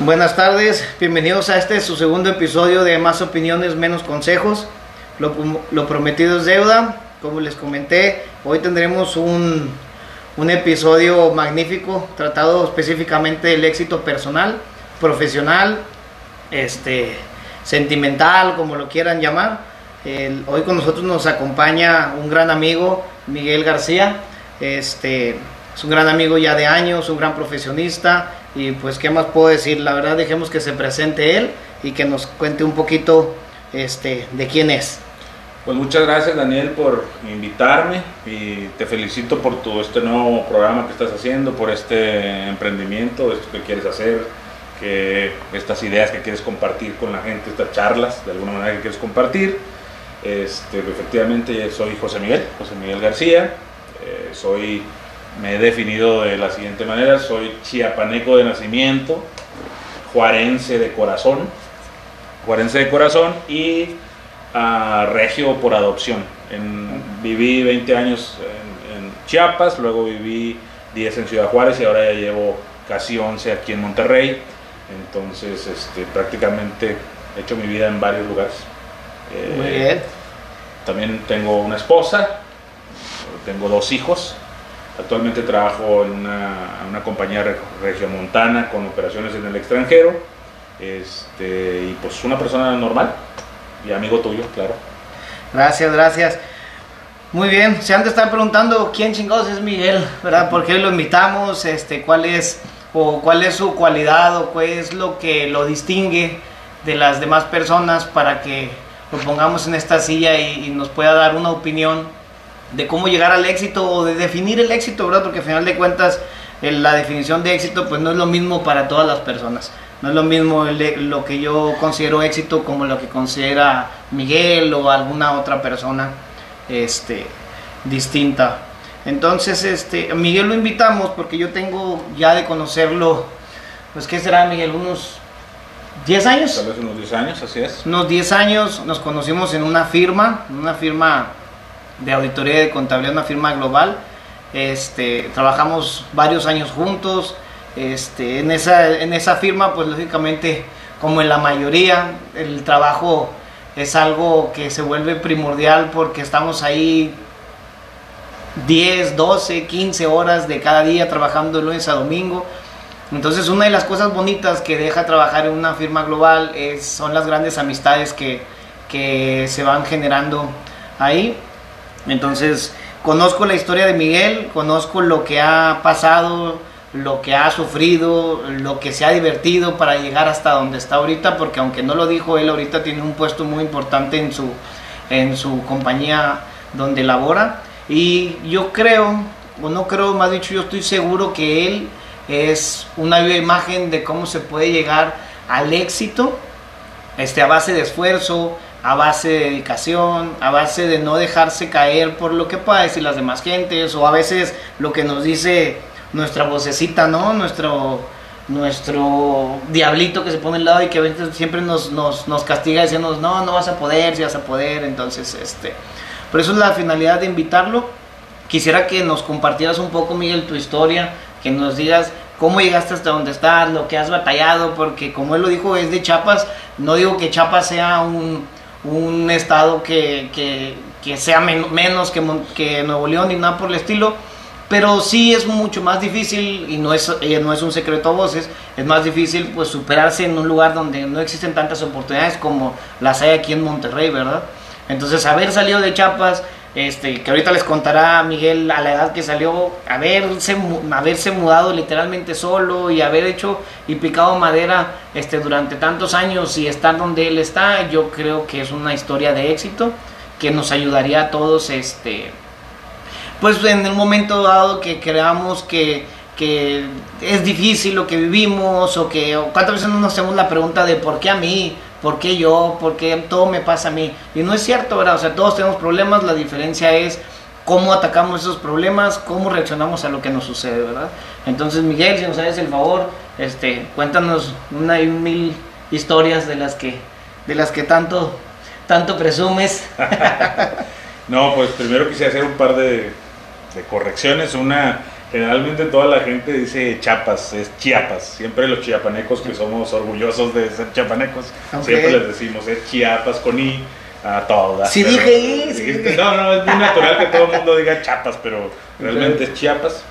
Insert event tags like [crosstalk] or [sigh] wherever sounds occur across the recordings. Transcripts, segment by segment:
Buenas tardes, bienvenidos a este su segundo episodio de Más opiniones, menos consejos. Lo, prometido es deuda. Como les comenté, hoy tendremos un, un episodio magnífico tratado específicamente del éxito personal, profesional, este, sentimental, como lo quieran llamar. Hoy con nosotros nos acompaña un gran amigo, Miguel García. Este, es un gran amigo ya de años, un gran profesionista. Y pues, ¿qué más puedo decir? La verdad, dejemos que se presente él y que nos cuente un poquito este, de quién es. Pues muchas gracias Daniel por invitarme y te felicito por tu este nuevo programa que estás haciendo, por este emprendimiento, esto que quieres hacer, que estas ideas que quieres compartir con la gente, estas charlas de alguna manera que quieres compartir. Este, efectivamente soy José Miguel, José Miguel García, eh, soy, me he definido de la siguiente manera, soy chiapaneco de nacimiento, juarense de corazón, juarense de corazón y a Regio por adopción. En- viví 20 años en, en Chiapas, luego viví 10 en Ciudad Juárez y ahora ya llevo casi 11 aquí en Monterrey. Entonces, este, prácticamente he hecho mi vida en varios lugares. Eh, Muy bien. También tengo una esposa, tengo dos hijos. Actualmente trabajo en una, una compañía re- regiomontana con operaciones en el extranjero. Este, y pues una persona normal y amigo tuyo, claro. Gracias, gracias. Muy bien, se han de estar preguntando quién chingados es Miguel, ¿verdad? ¿Por qué lo invitamos? Este, ¿cuál es o cuál es su cualidad o cuál es lo que lo distingue de las demás personas para que lo pongamos en esta silla y nos pueda dar una opinión de cómo llegar al éxito o de definir el éxito, ¿verdad? Porque al final de cuentas la definición de éxito pues no es lo mismo para todas las personas. No es lo mismo el- lo que yo considero éxito como lo que considera Miguel o alguna otra persona este, distinta. Entonces, este, a Miguel lo invitamos porque yo tengo ya de conocerlo, pues ¿qué será Miguel? ¿Unos 10 años? Tal vez unos 10 años, así es. unos 10 años nos conocimos en una firma, en una firma de auditoría de contabilidad, una firma global. Este, trabajamos varios años juntos. Este, en, esa, en esa firma, pues lógicamente, como en la mayoría, el trabajo es algo que se vuelve primordial porque estamos ahí 10, 12, 15 horas de cada día trabajando de lunes a domingo. Entonces una de las cosas bonitas que deja trabajar en una firma global es, son las grandes amistades que, que se van generando ahí. Entonces conozco la historia de Miguel, conozco lo que ha pasado, lo que ha sufrido, lo que se ha divertido para llegar hasta donde está ahorita, porque aunque no lo dijo él, ahorita tiene un puesto muy importante en su, en su compañía donde labora. Y yo creo, o no creo, más dicho, yo estoy seguro que él es una viva imagen de cómo se puede llegar al éxito este, a base de esfuerzo, a base de dedicación, a base de no dejarse caer por lo que pueda decir las demás gentes, o a veces lo que nos dice nuestra vocecita, ¿no? Nuestro, nuestro diablito que se pone al lado y que a veces siempre nos, nos, nos castiga diciendo, no, no vas a poder, si vas a poder, entonces, este, por eso es la finalidad de invitarlo. Quisiera que nos compartieras un poco, Miguel, tu historia, que nos digas cómo llegaste hasta donde estás, lo que has batallado, porque como él lo dijo, es de Chiapas. No digo que Chiapas sea un, un estado que, que, que sea men- menos que, que Nuevo León ni nada por el estilo, pero sí es mucho más difícil, y no es, no es un secreto a voces, es más difícil pues superarse en un lugar donde no existen tantas oportunidades como las hay aquí en Monterrey, ¿verdad? Entonces, haber salido de Chiapas, este, que ahorita les contará Miguel a la edad que salió, haberse, haberse mudado literalmente solo y haber hecho y picado madera este, durante tantos años y estar donde él está, yo creo que es una historia de éxito que nos ayudaría a todos, este, pues en el momento dado que creamos que, que es difícil lo que vivimos o que o cuántas veces no nos hacemos la pregunta de por qué a mí, por qué yo, por qué todo me pasa a mí. Y no es cierto, ¿verdad? O sea, todos tenemos problemas, la diferencia es cómo atacamos esos problemas, cómo reaccionamos a lo que nos sucede, ¿verdad? Entonces, Miguel, si nos haces el favor, este, cuéntanos una y mil historias de las que, de las que tanto, tanto presumes. [laughs] No, pues primero quise hacer un par de, de correcciones. Una, Generalmente toda la gente dice Chiapas, es Chiapas. Siempre los chiapanecos que somos orgullosos de ser chiapanecos, siempre les decimos es Chiapas con I a todas. Sí pero- dije I, sí dije. No, no, es muy natural que todo el mundo diga Chiapas, pero realmente es Chiapas.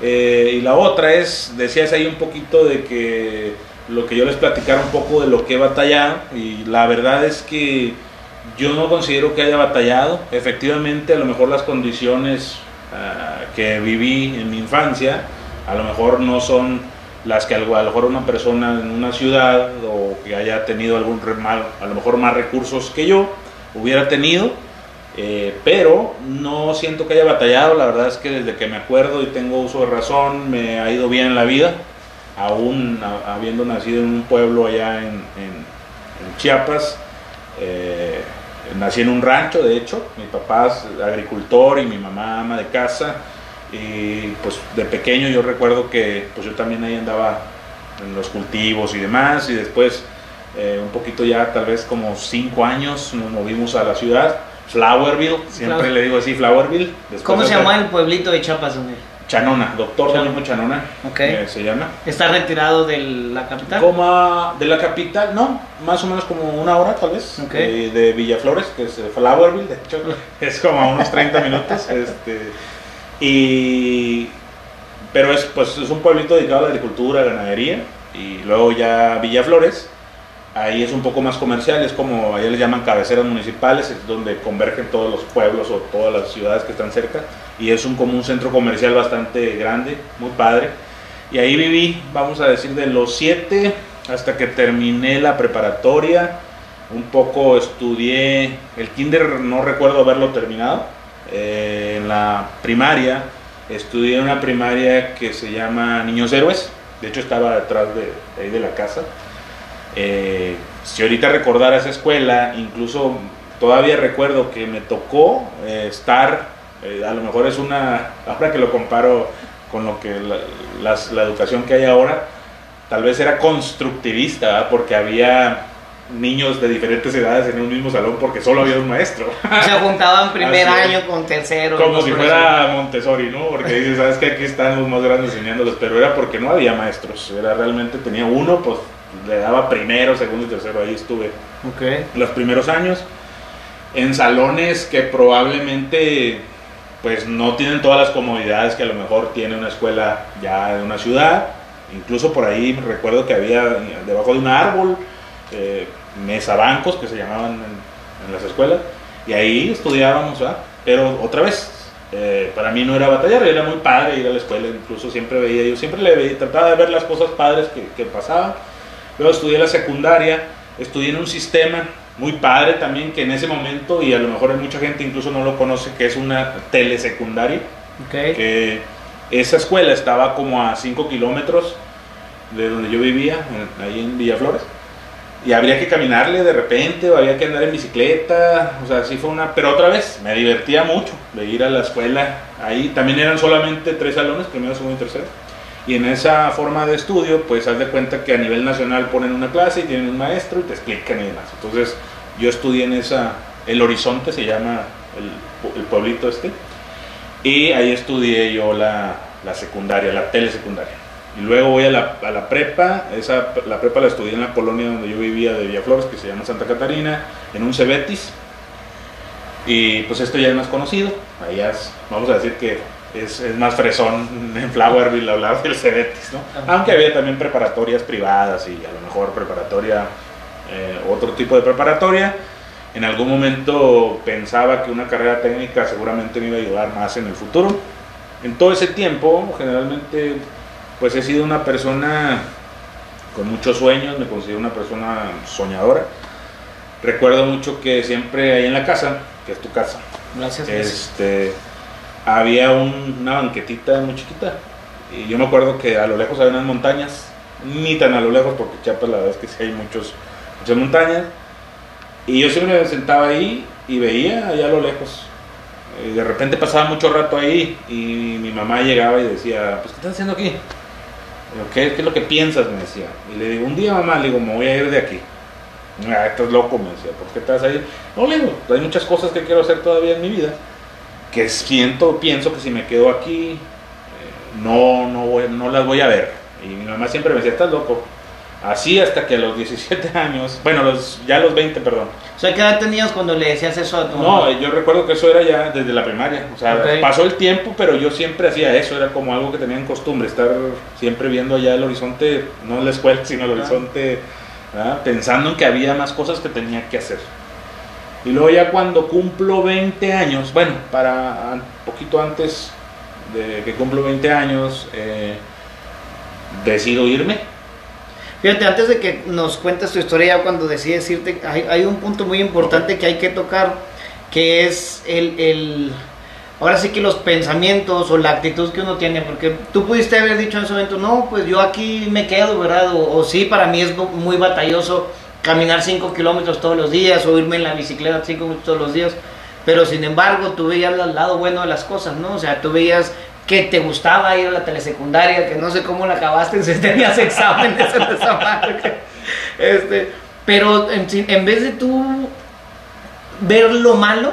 Eh, y la otra es, decías ahí un poquito de que lo que yo les platicara un poco de lo que he batallado y la verdad es que yo no considero que haya batallado. Efectivamente, a lo mejor las condiciones ah, que viví en mi infancia, a lo mejor no son las que a lo mejor una persona en una ciudad o que haya tenido algún a lo mejor más recursos que yo hubiera tenido. Eh, pero no siento que haya batallado, la verdad es que desde que me acuerdo y tengo uso de razón me ha ido bien en la vida, aún habiendo nacido en un pueblo allá en Chiapas, eh, nací en un rancho de hecho, mi papá es agricultor y mi mamá ama de casa y pues de pequeño yo recuerdo que pues yo también ahí andaba en los cultivos y demás y después eh, un poquito ya tal vez como cinco años nos movimos a la ciudad Flowerville, siempre Flower- le digo así, Flowerville. Después ¿Cómo se llama el pueblito de Chiapas? donde Chanona, doctor. Domingo Chanona, Ok. eh, se llama. ¿Está retirado de la capital? Como de la capital, no, más o menos como una hora tal vez, Ok. eh, de Villaflores, que es eh, Flowerville, de hecho, [laughs] es como a unos 30 minutos. [laughs] Este, y, pero es, pues, es un pueblito dedicado a la agricultura, ganadería, y luego ya Villaflores, ahí es un poco más comercial, es como, allá le llaman cabeceras municipales, es donde convergen todos los pueblos o todas las ciudades que están cerca, y es un, como un centro comercial bastante grande, muy padre. Y ahí viví, vamos a decir, de los 7 hasta que terminé la preparatoria. Un poco estudié, el kinder no recuerdo haberlo terminado. Eh, en la primaria, estudié en una primaria que se llama Niños Héroes. De hecho, estaba detrás de, de ahí de la casa. Eh, si ahorita recordara esa escuela, incluso todavía recuerdo que me tocó eh, estar, eh, a lo mejor es una, ahora que lo comparo con lo que la, las- la educación que hay ahora, tal vez era constructivista, ¿verdad? porque había niños de diferentes edades en un mismo salón porque solo había un maestro. [laughs] Se juntaban [laughs] primer Así año con tercero. Como si fuera Montessori, ¿no? Porque [laughs] dices, sabes que aquí están los más grandes enseñándolos, pero era porque no había maestros, era realmente, tenía uno, pues le daba primero, segundo y tercero, ahí estuve los primeros años, en salones que probablemente pues no tienen todas las comodidades que a lo mejor tiene una escuela ya de una ciudad, incluso por ahí recuerdo que había debajo de un árbol eh, mesa bancos que se llamaban en, en las escuelas y ahí estudiábamos, ¿verdad? pero otra vez eh, para mí no era batallar, era muy padre ir a la escuela, incluso siempre veía, yo siempre le veía, trataba de ver las cosas padres que, que pasaban. Luego estudié la secundaria, estudié en un sistema muy padre también, que en ese momento, y a lo mejor mucha gente incluso no lo conoce, que es una telesecundaria, Ok. que esa escuela estaba como a 5 kilómetros de donde yo vivía, en- ahí en Villaflores. Y habría que caminarle de repente, o había que andar en bicicleta, o sea, sí fue una... Pero otra vez, me divertía mucho de ir a la escuela. Ahí también eran solamente tres salones, primero, segundo y tercero. Y en esa forma de estudio, pues haz de cuenta que a nivel nacional ponen una clase y tienen un maestro y te explican y demás. Entonces, yo estudié en esa... El Horizonte se llama el, pu- el pueblito este. Y ahí estudié yo la, la secundaria, la telesecundaria. Y luego voy a la, a la prepa, esa, la prepa la estudié en la colonia donde yo vivía de Villaflores, que se llama Santa Catarina, en un Cebetis. Y pues esto ya es más conocido, allá es- vamos a decir que es, es más fresón en Flowerville hablar del Cebetis, ¿no? Aunque había también preparatorias privadas y a lo mejor preparatoria, eh, otro tipo de preparatoria. En algún momento pensaba que una carrera técnica seguramente me iba a ayudar más en el futuro. En todo ese tiempo, generalmente, pues he sido una persona con muchos sueños, me considero una persona soñadora. Recuerdo mucho que siempre ahí en la casa, que es tu casa, Gracias. gracias. Había un- una banquetita muy chiquita. Y yo me acuerdo que a lo lejos había unas montañas, ni tan a lo lejos, porque Chiapas la verdad es que sí hay muchos, muchas montañas. Y yo siempre me sentaba ahí y veía allá a lo lejos. Y de repente pasaba mucho rato ahí y mi mamá llegaba y decía, pues ¿qué estás haciendo aquí? ¿Qué, ¿Qué es lo que piensas? Me decía. Y le digo, un día mamá, le digo, me voy a ir de aquí. Ah, estás loco, me decía, ¿por qué estás ahí? No, le digo, hay muchas cosas que quiero hacer todavía en mi vida que siento, pienso que si me quedo aquí, eh, no, no, voy- no las voy a ver. Y mi mamá siempre me decía, estás loco. Así hasta que a los 17 [laughs] años, bueno, los, ya a los 20, perdón. O sea, ¿qué edad tenías cuando le decías eso a tu No, mamá? yo recuerdo que eso era ya desde la primaria. O sea, pasó el tiempo, pero yo siempre hacía eso. Era como algo que tenía en costumbre, estar siempre viendo allá el horizonte, no la escuela, sino el horizonte, ¿verdad? pensando en que había más cosas que tenía que hacer. Y luego ya cuando cumplo 20 años, bueno, para un poquito antes de que cumplo 20 años, eh, decido irme. Fíjate, antes de que nos cuentes tu historia, cuando decides irte, hay, hay un punto muy importante que hay que tocar, que es el, el- ahora sí que los pensamientos o la actitud que uno tiene, porque tú pudiste haber dicho en ese momento, no, pues yo aquí me quedo, ¿verdad? O, sí, para mí es muy batalloso caminar 5 kilómetros todos los días o irme en la bicicleta 5 minutos todos los días, pero sin embargo tú veías el lado bueno de las cosas, ¿no? O sea, tú veías que te gustaba ir a la telesecundaria, que no sé cómo la acabaste, [laughs] si tenías exámenes en esa que- este, pero en, en vez de tú ver lo malo,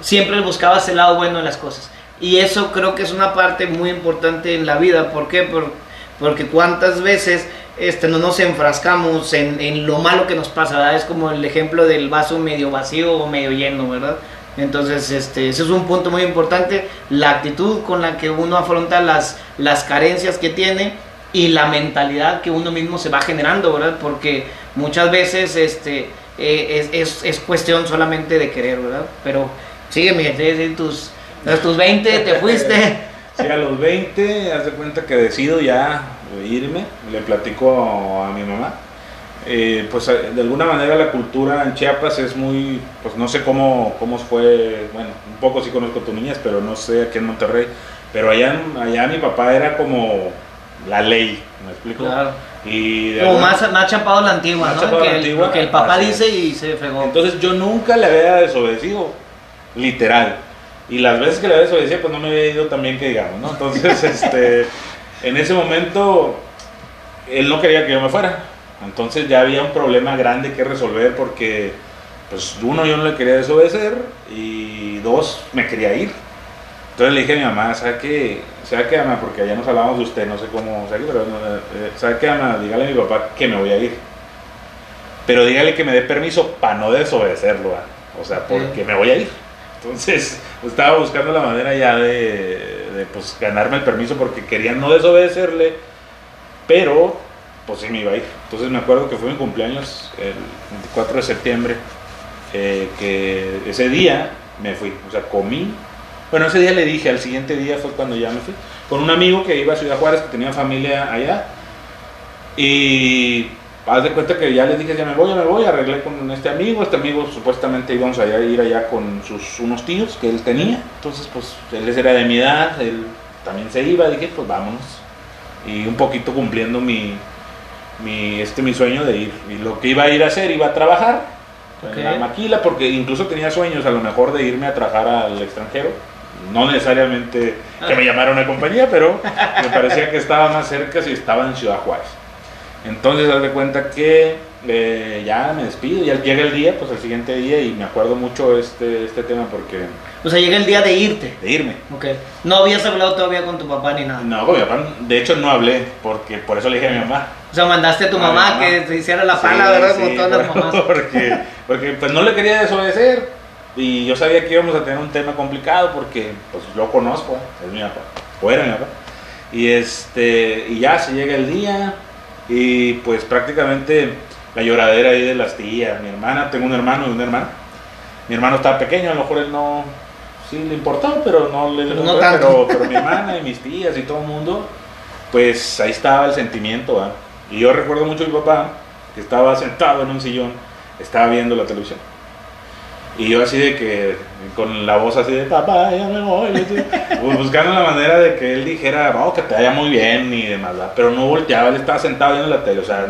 siempre buscabas el lado bueno de las cosas. Y eso creo que es una parte muy importante en la vida. ¿Por qué? Por- porque cuántas veces este, no nos enfrascamos en, en lo malo que nos pasa, ¿verdad? Es como el ejemplo del vaso medio vacío o medio lleno, ¿verdad? Entonces, este, ese es un punto muy importante, la actitud con la que uno afronta las, las carencias que tiene y la mentalidad que uno mismo se va generando, ¿verdad? Porque muchas veces este, eh, es, es, es cuestión solamente de querer, ¿verdad? Pero sígueme, en tus, a tus 20 te fuiste. [laughs] Sí, a los 20, haz de cuenta que decido ya irme, le platico a mi mamá. Eh, pues eh, de alguna manera la cultura en Chiapas es muy, pues no sé cómo, cómo fue, bueno, un poco sí conozco tu niñez, pero no sé aquí en Monterrey, pero allá, allá mi papá era como la ley, ¿me explico? Claro. Y alguna- más, más chapado la antigua, Más ¿no? que, la el, antigua, lo que el papá dice y se fregó. Entonces yo nunca le había desobedecido, literal. Y las veces que le había desobedecido, pues no me había ido tan bien que digamos, ¿no? Entonces, [laughs] este, en ese momento, él no quería que yo me fuera. Entonces ya había un problema grande que resolver porque, pues, uno, yo no le quería desobedecer y dos, me quería ir. Entonces le dije a mi mamá, ¿sabe qué? ¿Sabe qué? Porque allá nos hablábamos de usted, no sé cómo, ¿sabe qué? Pero, eh, ¿sabe qué, mamá? Dígale a mi papá que me voy a ir. Pero dígale que me dé permiso para no desobedecerlo, o sea, porque me voy a ir. Entonces, estaba buscando la manera ya de, de, pues, ganarme el permiso porque quería no desobedecerle, pero pues sí me iba a ir. Entonces me acuerdo que fue mi cumpleaños el 24 de septiembre, eh, que ese día me fui, o sea, comí. Bueno, ese día le dije, al siguiente día fue cuando ya me fui, con un amigo que iba a Ciudad Juárez, que tenía familia allá, y haz de cuenta que ya les dije, ya me voy, ya me voy, arreglé con este amigo, este amigo supuestamente íbamos a ir allá con sus unos tíos que él tenía, entonces pues él era de mi edad, él también se iba, dije pues vámonos, y un poquito cumpliendo mi, mi, este, mi sueño de ir, y lo que iba a ir a hacer, iba a trabajar en la maquila, porque incluso tenía sueños a lo mejor de irme a trabajar al extranjero, no necesariamente que me llamara una compañía, pero me parecía que estaba más cerca si estaba en Ciudad Juárez. Entonces, haz de cuenta que eh, ya me despido, ya llega el día, pues el siguiente día, y me acuerdo mucho este, este tema porque O sea, llega el día de irte. de irme. Ok. No habías hablado todavía con tu papá ni nada. No, con mi papá, de hecho no hablé, porque por eso le dije a mi mamá. O sea, mandaste a tu A mamá, que te hiciera la Sí, pala, ¿verdad? Sí, todas las por- mamás. [laughs] Porque, porque pues no le quería desobedecer, y yo sabía que íbamos a tener un tema complicado, porque pues lo conozco, es mi papá, o era mi papá. Y, este, y ya se llega el día, y pues prácticamente la lloradera ahí de las tías, mi hermana, tengo un hermano y una hermana. Mi hermano estaba pequeño, a lo mejor él no, sí le importaba, pero no le no tanto. pero, mi hermana y mis tías y todo el mundo, pues ahí estaba el sentimiento. Y yo recuerdo mucho a mi papá, que estaba sentado en un sillón, estaba viendo la televisión. Y yo así de que, con la voz así de, papá, ya me voy. pues, buscando la manera de que él dijera, no, que te vaya muy bien y demás, ¿va? pero no volteaba, él estaba sentado viendo la tele, o sea,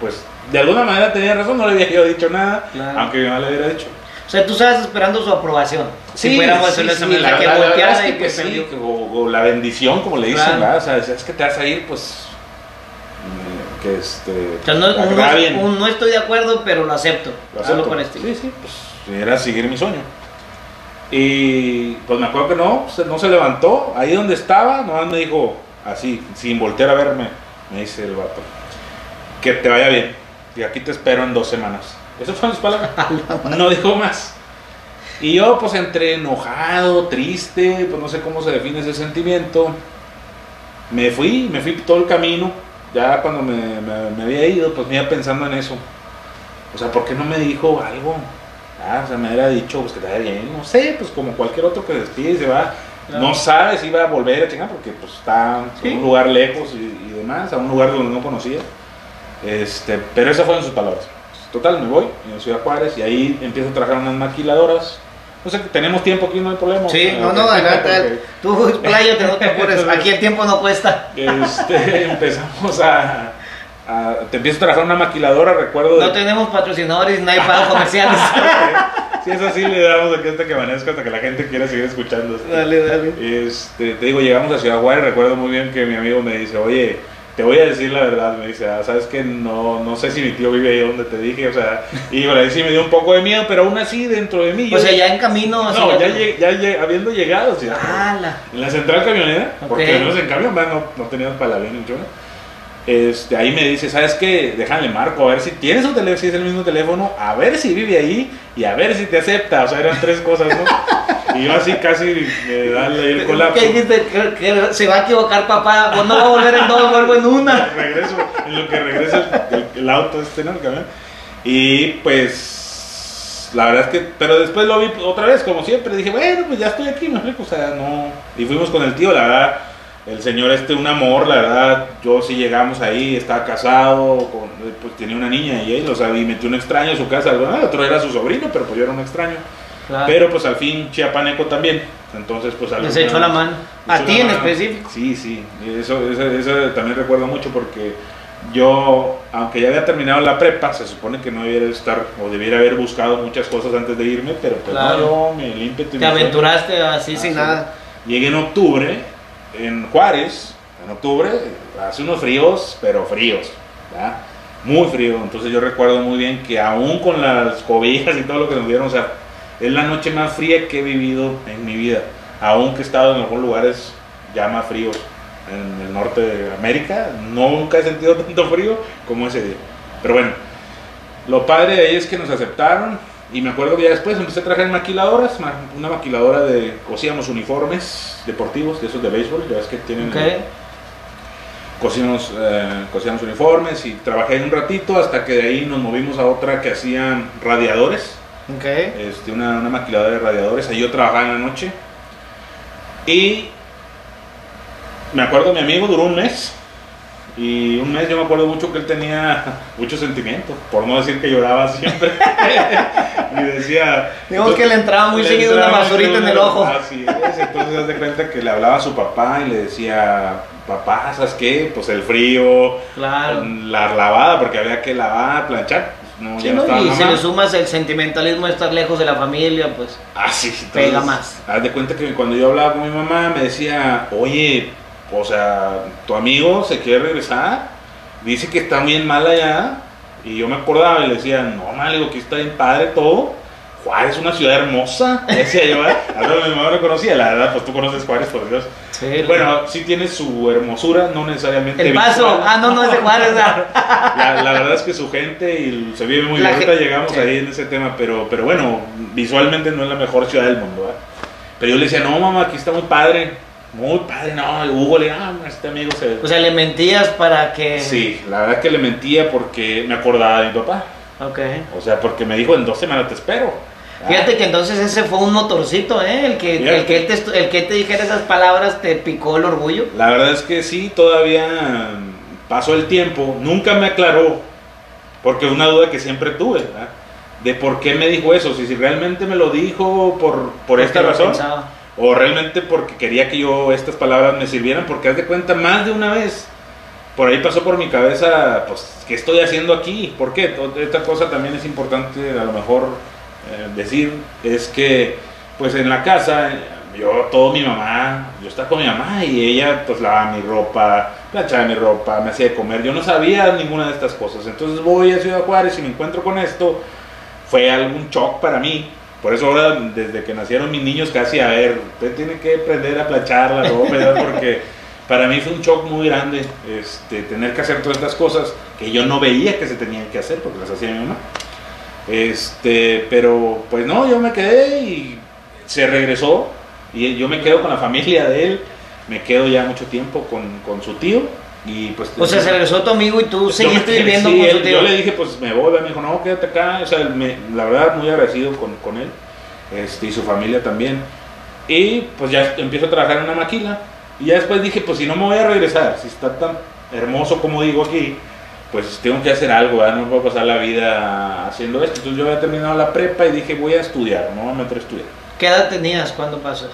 pues de alguna manera tenía razón, no le había yo dicho nada, Claro. aunque mi mamá le hubiera dicho. O sea, tú estabas esperando su aprobación. si fuéramos esa manera, la, que la- la verdad es que, pues, sí, o, o la bendición, como le dicen, Claro. ¿verdad? O sea, es que te vas a ir, pues, que este... O sea, no, un- no estoy de acuerdo, pero lo acepto. Lo acepto. el estilo. Sí, sí, pues era seguir mi sueño. Y pues me acuerdo que no, no se levantó. Ahí donde estaba, nomás me dijo, así, sin voltear a verme, me dice el vato, que te vaya bien. Y aquí te espero en dos semanas. Esas fueron sus palabras. [laughs] No dijo más. Y yo, pues, entre enojado, triste, pues no sé cómo se define ese sentimiento, me fui, me fui todo el camino. Ya cuando me, me- me había ido, pues me iba pensando en eso. O sea, ¿por qué no me dijo algo? Ah, o sea, me hubiera dicho, pues que te vaya bien. No sé, pues como cualquier otro que se despide y se va. Claro. No sabe si va a volver a chingar porque pues está Sí. en un lugar lejos y, y demás, a un lugar donde no conocía. Este, pero esas fueron sus palabras. Total, me voy en Ciudad Juárez y ahí empiezo a trabajar unas maquiladoras. No sé, tenemos tiempo aquí, no hay problema. Sí, no, no, [laughs] adelante. Tú expláyate, no te apures. [laughs] Aquí el tiempo no cuesta. Este, [laughs] empezamos a, a- Te empiezo a trabajar en una maquiladora, recuerdo. de- No tenemos patrocinadores, no hay pagos [laughs] comerciales. Si es así, le damos aquí hasta que amanezca, hasta que la gente quiera seguir escuchando. esto. Dale, dale. Este, te digo, llegamos a Ciudad Juárez, recuerdo muy bien que mi amigo me dice, oye, te voy a decir la verdad, me dice, ah, sabes que no, no sé si mi tío vive ahí donde te dije, o sea, y bueno, ahí sí me dio un poco de miedo, pero aún así dentro de mí. O yo- sea, ya en camino. no, ya, llegué- ya habiendo llegado, o sea, ¡Hala! en la central camionera, porque menos en camión no, no teníamos para mucho menos. Este, ahí me dice, ¿sabes qué? Déjale marco, a ver si tiene su teléfono, si es el mismo teléfono, a ver si vive ahí y a ver si te acepta. O sea, eran tres cosas, ¿no? Y yo así casi me da el colapso. ¿Qué dijiste? Se va a equivocar papá. Pues no va a volver en dos, vuelvo en una. [laughs] regreso, en lo que regresa el, el- el auto este, ¿no? El camión. Y pues, la verdad es que, pero después lo vi otra vez, como siempre, dije, bueno, pues ya estoy aquí, me explico, o sea, no. Y fuimos con el tío, la verdad, el señor este, un amor, la verdad, yo sí llegamos ahí, estaba casado, con- pues tenía una niña y él, o sea, y metió un extraño a su casa, el otro era su sobrino, pero pues yo era un extraño. Claro. Pero pues al fin chiapaneco también, entonces pues Les alguna- echó la mano. me A ti en específico. Sí, sí, eso, eso, eso también recuerdo mucho porque yo, aunque ya había terminado la prepa, se supone que no debiera estar o debiera haber buscado muchas cosas antes de irme, pero pues Claro. no, yo me limpio. Te aventuraste así Ah, sin nada. Llegué en octubre, en Juárez, en octubre, hace unos fríos, pero fríos, ¿verdad? Muy frío, entonces yo recuerdo muy bien que aún con las cobijas y todo lo que nos dieron, o sea, es la noche más fría que he vivido en mi vida, aún que he estado en algunos lugares ya más fríos en el norte de América, nunca he sentido [laughs] tanto frío como ese día. Pero bueno, lo padre de ahí es que nos aceptaron y me acuerdo que ya después empecé a trabajar en maquiladoras, ma- una maquiladora de cosíamos uniformes deportivos, de esos de béisbol, ya ves que tienen Ok. cosíamos, eh, cosíamos uniformes y trabajé ahí un ratito hasta que de ahí nos movimos a otra que hacían radiadores, Ok. este, una, una maquiladora de radiadores, ahí yo trabajaba en la noche y me acuerdo mi amigo duró un mes y un mes yo me acuerdo mucho que él tenía [laughs] muchos sentimientos, por no decir que lloraba siempre [laughs] y decía Digamos que le entraba muy le seguido una basurita en el ojo. Así es, entonces haz de cuenta que le hablaba a su papá y le decía, papá, ¿sabes qué? Pues el frío, Claro. la lavada, porque había que lavar, planchar. No, Sí, ya no ¿no? estaba Y si mamá. le sumas el sentimentalismo de estar lejos de la familia, pues. Ah, sí, entonces, Pega más. Haz de cuenta que cuando yo hablaba con mi mamá me decía, oye, o sea, tu amigo se quiere regresar, dice que está bien mal allá, y yo me acordaba y le decía, no, mal, digo, aquí está bien padre todo. Juárez es una ciudad hermosa, decía yo, ¿eh? a mi mamá no conocía, la verdad, pues tú conoces Juárez, por Dios. Sí, Bueno, sí tiene su hermosura, no necesariamente El paso. visual. Ah, no, no es de Juárez. La, la verdad es que su gente y se vive muy bien. Ahorita llegamos sí. ahí en ese tema, pero, pero bueno, visualmente no es la mejor ciudad del mundo. ¿verdad? Pero yo le decía, no, mamá, aquí está muy padre. Muy padre, no. Hugo le ah, este amigo se. O sea, le mentías para que. sí, la verdad es que le mentía porque me acordaba de mi papá. Ok. O sea, porque me dijo, en dos semanas te espero. Fíjate que entonces ese fue un motorcito, ¿eh? El que, Fíjate. el que, él te, el que te dijera esas palabras te picó el orgullo. La verdad es que sí, todavía pasó el tiempo, nunca me aclaró, porque es una duda que siempre tuve, ¿verdad? de por qué me dijo eso, si, si realmente me lo dijo por, por esta Porque razón, pensaba. O realmente porque quería que yo estas palabras me sirvieran, porque haz de cuenta más de una vez, por ahí pasó por mi cabeza, pues, ¿qué estoy haciendo aquí? ¿Por qué? Esta cosa también es importante a lo mejor eh, decir, es que, pues en la casa, yo, todo mi mamá, yo estaba con mi mamá y ella, pues, lavaba mi ropa, planchaba mi ropa, me hacía de comer, yo no sabía ninguna de estas cosas, entonces voy a Ciudad Juárez y me encuentro con esto, fue algún shock para mí, Por eso ahora, desde que nacieron mis niños, casi a ver, usted tiene que aprender a planchar la ropa, ¿verdad? [laughs] porque para mí fue un shock muy grande este, tener que hacer todas estas cosas que yo no veía que se tenían que hacer porque las hacía mi mamá. Este, pero pues no, yo me quedé y se regresó y yo me quedo con la familia de él, me quedo ya mucho tiempo con, con su tío y pues... O sea, se regresó tu amigo y tú seguiste me- viviendo sí, con su él- tío. Yo le dije, pues me voy, me dijo, no, quédate acá, o sea, me- la verdad muy agradecido con, con él este, y su familia también. Y pues ya empiezo a trabajar en una maquila y ya después dije, pues si no me voy a regresar, si está tan hermoso como digo aquí, pues tengo que hacer algo, ¿verdad? no me puedo pasar la vida haciendo esto. Entonces yo había terminado la prepa y dije, voy a estudiar, me voy a meter a estudiar. ¿Qué edad tenías cuando pasas?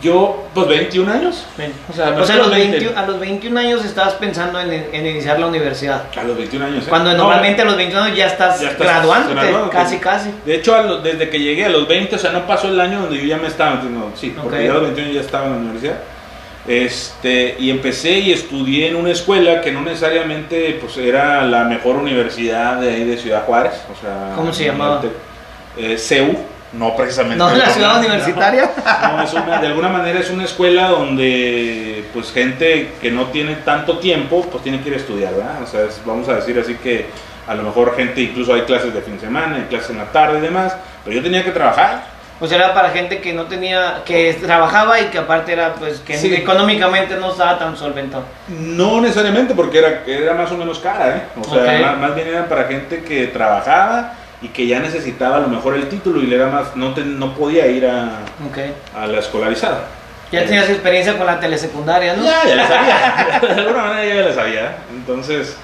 Yo, pues 21 años. O sea, O sea, a los, 20. 21, a los 21 años estabas pensando en, en iniciar la universidad. A los 21 años. ¿eh? Cuando No, normalmente a los 21 años ya estás, Ya estás graduándote. casi, casi. De hecho, a lo- desde que llegué a los 20, o sea, no pasó el año donde yo ya me estaba metiendo, sí, porque ya a los 21 ya estaba en la universidad. Este, y empecé y estudié en una escuela que no necesariamente pues, era la mejor universidad de ahí de Ciudad Juárez. O sea, ¿Cómo se llamaba? Eh, CEU, no precisamente. No, la No, ciudad universitaria. no, es una- de alguna manera es una escuela donde pues gente que no tiene tanto tiempo pues tiene que ir a estudiar, ¿verdad? O sea, es- vamos a decir así que a lo mejor gente incluso hay clases de fin de semana, hay clases en la tarde y demás, pero yo tenía que trabajar. O sea, era para gente que no tenía, que trabajaba y que aparte era, pues, que Sí. económicamente no estaba tan solventado. No necesariamente porque era, era más o menos cara, ¿eh? O sea, más, más bien era para gente que trabajaba y que ya necesitaba a lo mejor el título y le era más, no, te- no podía ir a, a la escolarizada. Ya tenías experiencia con la telesecundaria, ¿no? Ya, ya la sabía. [laughs] De alguna manera ya la sabía. Entonces,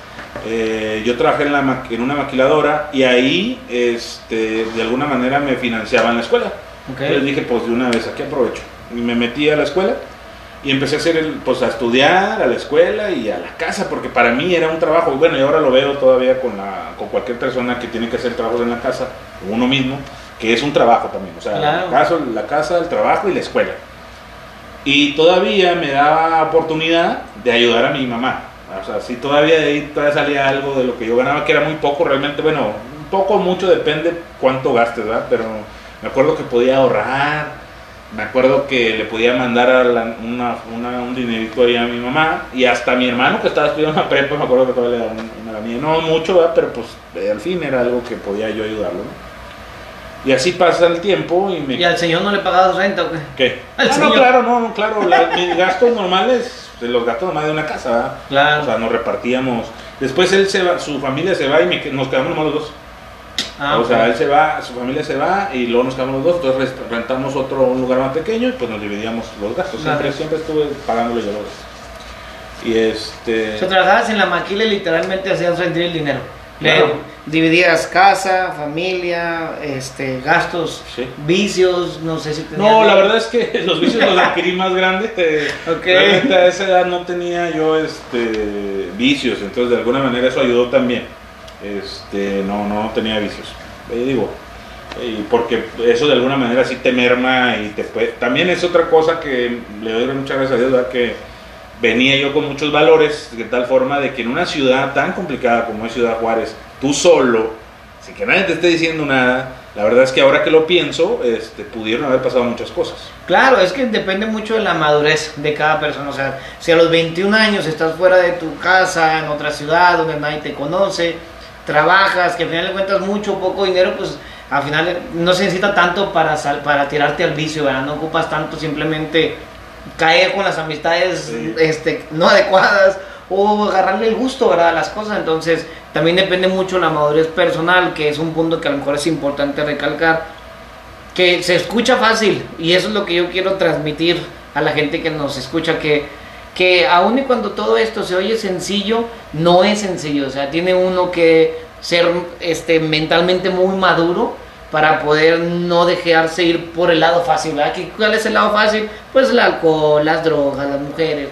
eh, yo trabajé en, la en una maquiladora y ahí, este, de alguna manera, me financiaban la escuela. Ok. Entonces dije, pues de una vez, aquí aprovecho. Y me metí a la escuela y empecé a hacer el, pues a estudiar a la escuela y a la casa, porque para mí era un trabajo. Y bueno, y ahora lo veo todavía con, la, con cualquier persona que tiene que hacer trabajos en la casa, uno mismo, que es un trabajo también. O sea, Claro. la, casa, la casa, el trabajo y la escuela. Y todavía me daba oportunidad de ayudar a mi mamá. O sea, si todavía de ahí todavía salía algo de lo que yo ganaba, que era muy poco realmente, bueno, un poco, mucho, depende cuánto gastes, ¿verdad? Pero me acuerdo que podía ahorrar, me acuerdo que le podía mandar a la- una, una- un dinerito ahí a mi mamá y hasta a mi hermano que estaba estudiando la prepa, me acuerdo que todavía le daba un- una mía. No mucho, ¿verdad? Pero pues eh, al fin era algo que podía yo ayudarlo, ¿no? Y así pasa el tiempo y me... ¿Y al señor no le pagabas renta o qué? ¿Qué? [laughs] Al Ah, no, señor. claro, no, no, claro. la- mis gastos normales, de los gastos normales de una casa, ¿verdad? Claro. O sea, nos repartíamos. Después él se va, su familia se va y me nos quedamos nomás los dos. Ah, o sea, él se va, su familia se va y luego nos quedamos los dos. Entonces rentamos otro, un lugar más pequeño y pues nos dividíamos los gastos. Siempre, siempre estuve pagándole yo los. Y este. O sea, trabajabas en la maquila y literalmente hacías rendir el dinero. Claro. Dividías casa, familia, este, gastos, Sí. vicios, no sé si tenías... No, la verdad es que [laughs] los vicios los adquirí más grandes. [laughs] eh. Realmente a esa edad no tenía yo este, vicios, entonces de alguna manera eso ayudó también. Este, no, no tenía vicios. Eh, digo, porque eso de alguna manera sí te merma y te puede... También es otra cosa que le doy muchas gracias a Dios, ¿verdad? que venía yo con muchos valores, de tal forma de que en una ciudad tan complicada como es Ciudad Juárez, tú solo, sin que nadie te esté diciendo nada, la verdad es que ahora que lo pienso, este, pudieron haber pasado muchas cosas. Claro, es que depende mucho de la madurez de cada persona. O sea, si a los 21 años estás fuera de tu casa, en otra ciudad donde nadie te conoce, trabajas, que al final le cuentas mucho o poco dinero, pues al final no se necesita tanto para, sal- para tirarte al vicio, ¿verdad? No ocupas tanto simplemente caer con las amistades Sí. este, no adecuadas o agarrarle el gusto, ¿verdad? A las cosas. Entonces, también depende mucho la madurez personal, que es un punto que a lo mejor es importante recalcar que se escucha fácil y eso es lo que yo quiero transmitir a la gente que nos escucha que que aun y cuando todo esto se oye sencillo no es sencillo o sea tiene uno que ser este mentalmente muy maduro para poder no dejarse ir por el lado fácil ¿verdad? ¿Qué- ¿cuál es el lado fácil? pues el alcohol las drogas las mujeres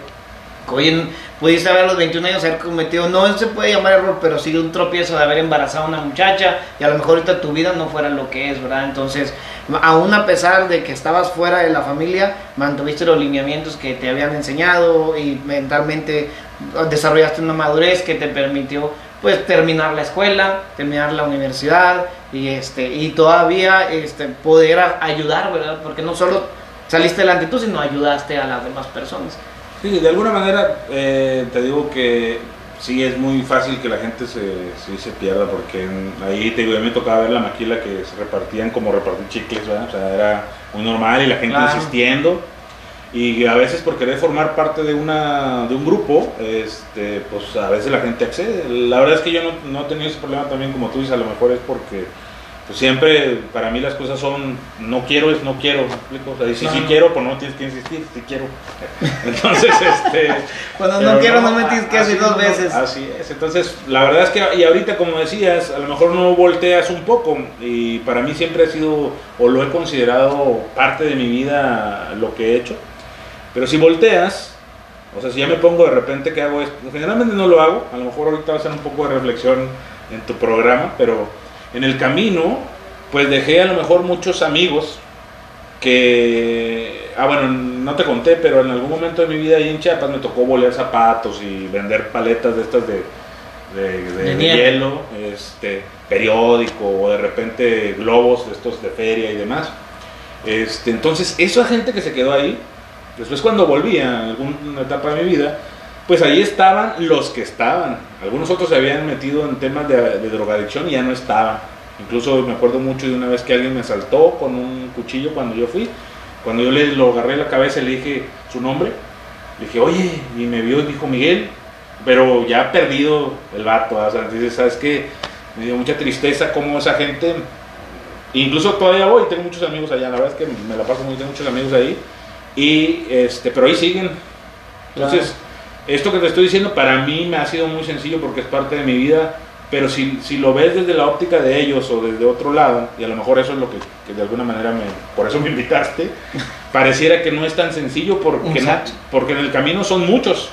Oye, pudiste haber a los 21 años haber cometido, no se puede llamar error, pero sí un tropiezo de haber embarazado a una muchacha y a lo mejor ahorita tu vida no fuera lo que es, ¿verdad? Entonces, aún a pesar de que estabas fuera de la familia, mantuviste los lineamientos que te habían enseñado y mentalmente desarrollaste una madurez que te permitió pues terminar la escuela, terminar la universidad y este y todavía este poder ayudar, ¿verdad? Porque no solo saliste delante tú, sino ayudaste a las demás personas. Sí, de alguna manera eh, te digo que sí es muy fácil que la gente se, se pierda porque ahí te digo, a mí me tocaba ver la maquila que se repartían como repartir chicles, ¿verdad? O sea, era muy normal y la gente insistiendo. Y a veces por querer formar parte de una de un grupo este pues a veces la gente accede. La verdad es que yo no, no he tenido ese problema también como tú dices a lo mejor es porque pues siempre para mí las cosas son no quiero es no quiero explico? O sea, y si sí quiero pues no tienes que insistir si quiero. [laughs] Entonces este cuando no quiero no, me tienes que decir dos veces. así es. Entonces la verdad es que y ahorita como decías a lo mejor no volteas un poco y para mí siempre ha sido o lo he considerado parte de mi vida lo que he hecho. Pero si volteas, o sea, si ya me pongo de repente que hago esto, generalmente no lo hago, a lo mejor ahorita va a ser un poco de reflexión en tu programa, pero en el camino, pues dejé a lo mejor muchos amigos que, ah bueno, no te conté, pero en algún momento de mi vida ahí en Chiapas me tocó bolear zapatos y vender paletas de estas de, de, hielo, este, periódico o de repente globos de estos de feria y demás. Este, entonces, esa gente que se quedó ahí, Después cuando volví a alguna etapa de mi vida, pues ahí estaban los que estaban. Algunos otros se habían metido en temas de, drogadicción y ya no estaban. Incluso me acuerdo mucho de una vez que alguien me asaltó con un cuchillo cuando yo fui. Cuando yo le lo agarré la cabeza y le dije su nombre, le dije, oye, y me vio y dijo Miguel, pero ya perdido el vato. O sea, entonces, ¿sabes qué? Me dio mucha tristeza cómo esa gente, incluso todavía voy, tengo muchos amigos allá, la verdad es que me la paso muy, tengo muchos amigos ahí y este, pero ahí siguen. Entonces, esto que te estoy diciendo para mí me ha sido muy sencillo porque es parte de mi vida, pero si, si lo ves desde la óptica de ellos o desde otro lado, y a lo mejor eso es lo que, que de alguna manera me, por eso me invitaste, [laughs] pareciera que no es tan sencillo porque, porque en el camino son muchos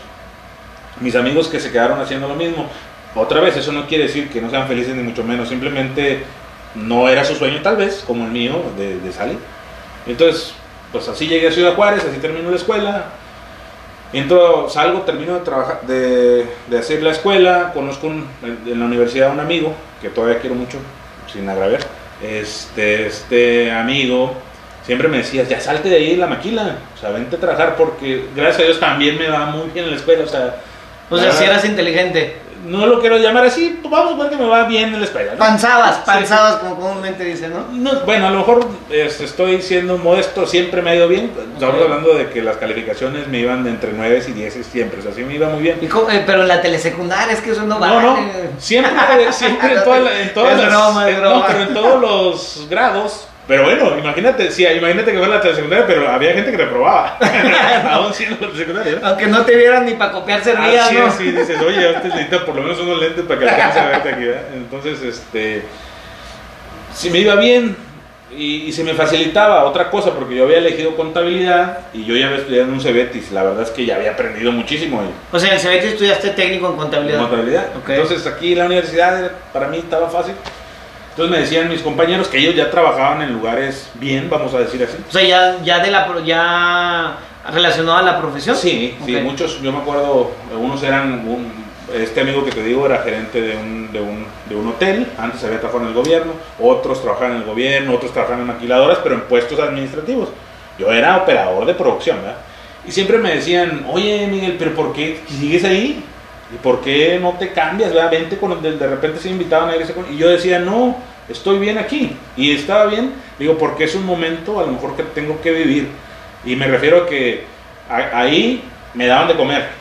mis amigos que se quedaron haciendo lo mismo. Otra vez, eso no quiere decir que no sean felices ni mucho menos, simplemente no era su sueño tal vez, como el mío, de, de salir. Entonces, pues así llegué a Ciudad Juárez, así termino la escuela. Entro, salgo, termino de trabajar, de, hacer la escuela, conozco en la universidad a un amigo, que todavía quiero mucho, sin agraviar. Este, este amigo siempre me decía, ya salte de ahí la maquila, o sea, vente a trabajar porque gracias a Dios también me va muy bien en la escuela, o sea... O sea, si eras inteligente no lo quiero llamar así, pues vamos a ver que me va bien en la escuela. ¿no? Panzabas, panzabas como comúnmente dicen, ¿no? ¿no? Bueno, a lo mejor estoy siendo modesto, siempre me ha ido bien. Estamos hablando de que las calificaciones me iban de entre 9 y 10 siempre, o sea, sí me iba muy bien. Eh, pero en la telesecundaria es que eso no vale. No, no, siempre, siempre en, toda en [laughs] todas las, No, pero en todos los grados pero bueno, imagínate, sí, imagínate que fue la telesecundaria, pero había gente que reprobaba. [laughs] Aún siendo la telesecundaria. Aunque no te vieran ni para copiar servía, ah, sí, ¿no? Sí, dices, oye, antes necesitas por lo menos unos lentes para que alcance a verte aquí, ¿verdad? Entonces, este. Si me iba bien y, se me facilitaba otra cosa, porque yo había elegido contabilidad y yo ya había estudiado en un Cebetis. La verdad es que ya había aprendido muchísimo. Ahí. O sea, en Cebetis estudiaste técnico en contabilidad. En contabilidad. Entonces, aquí en la universidad para mí estaba fácil. Entonces me decían mis compañeros que ellos ya trabajaban en lugares bien, vamos a decir así. O sea, ya, ya de la ya relacionado a la profesión. Sí, sí, muchos, yo me acuerdo, algunos eran, este amigo que te digo era gerente de un, de, un, de un hotel, antes había trabajado en el gobierno, otros trabajaban en el gobierno, otros trabajaban en maquiladoras, pero en puestos administrativos. Yo era operador de producción, ¿verdad? Y siempre me decían, oye Miguel, pero ¿por qué sigues ahí? ¿Y por qué no te cambias? ¿verdad? Vente con de, de repente se invitaban a irse con... Y yo decía, no, estoy bien aquí. Y estaba bien, digo, porque es un momento a lo mejor que tengo que vivir. Y me refiero a que ahí me daban de comer.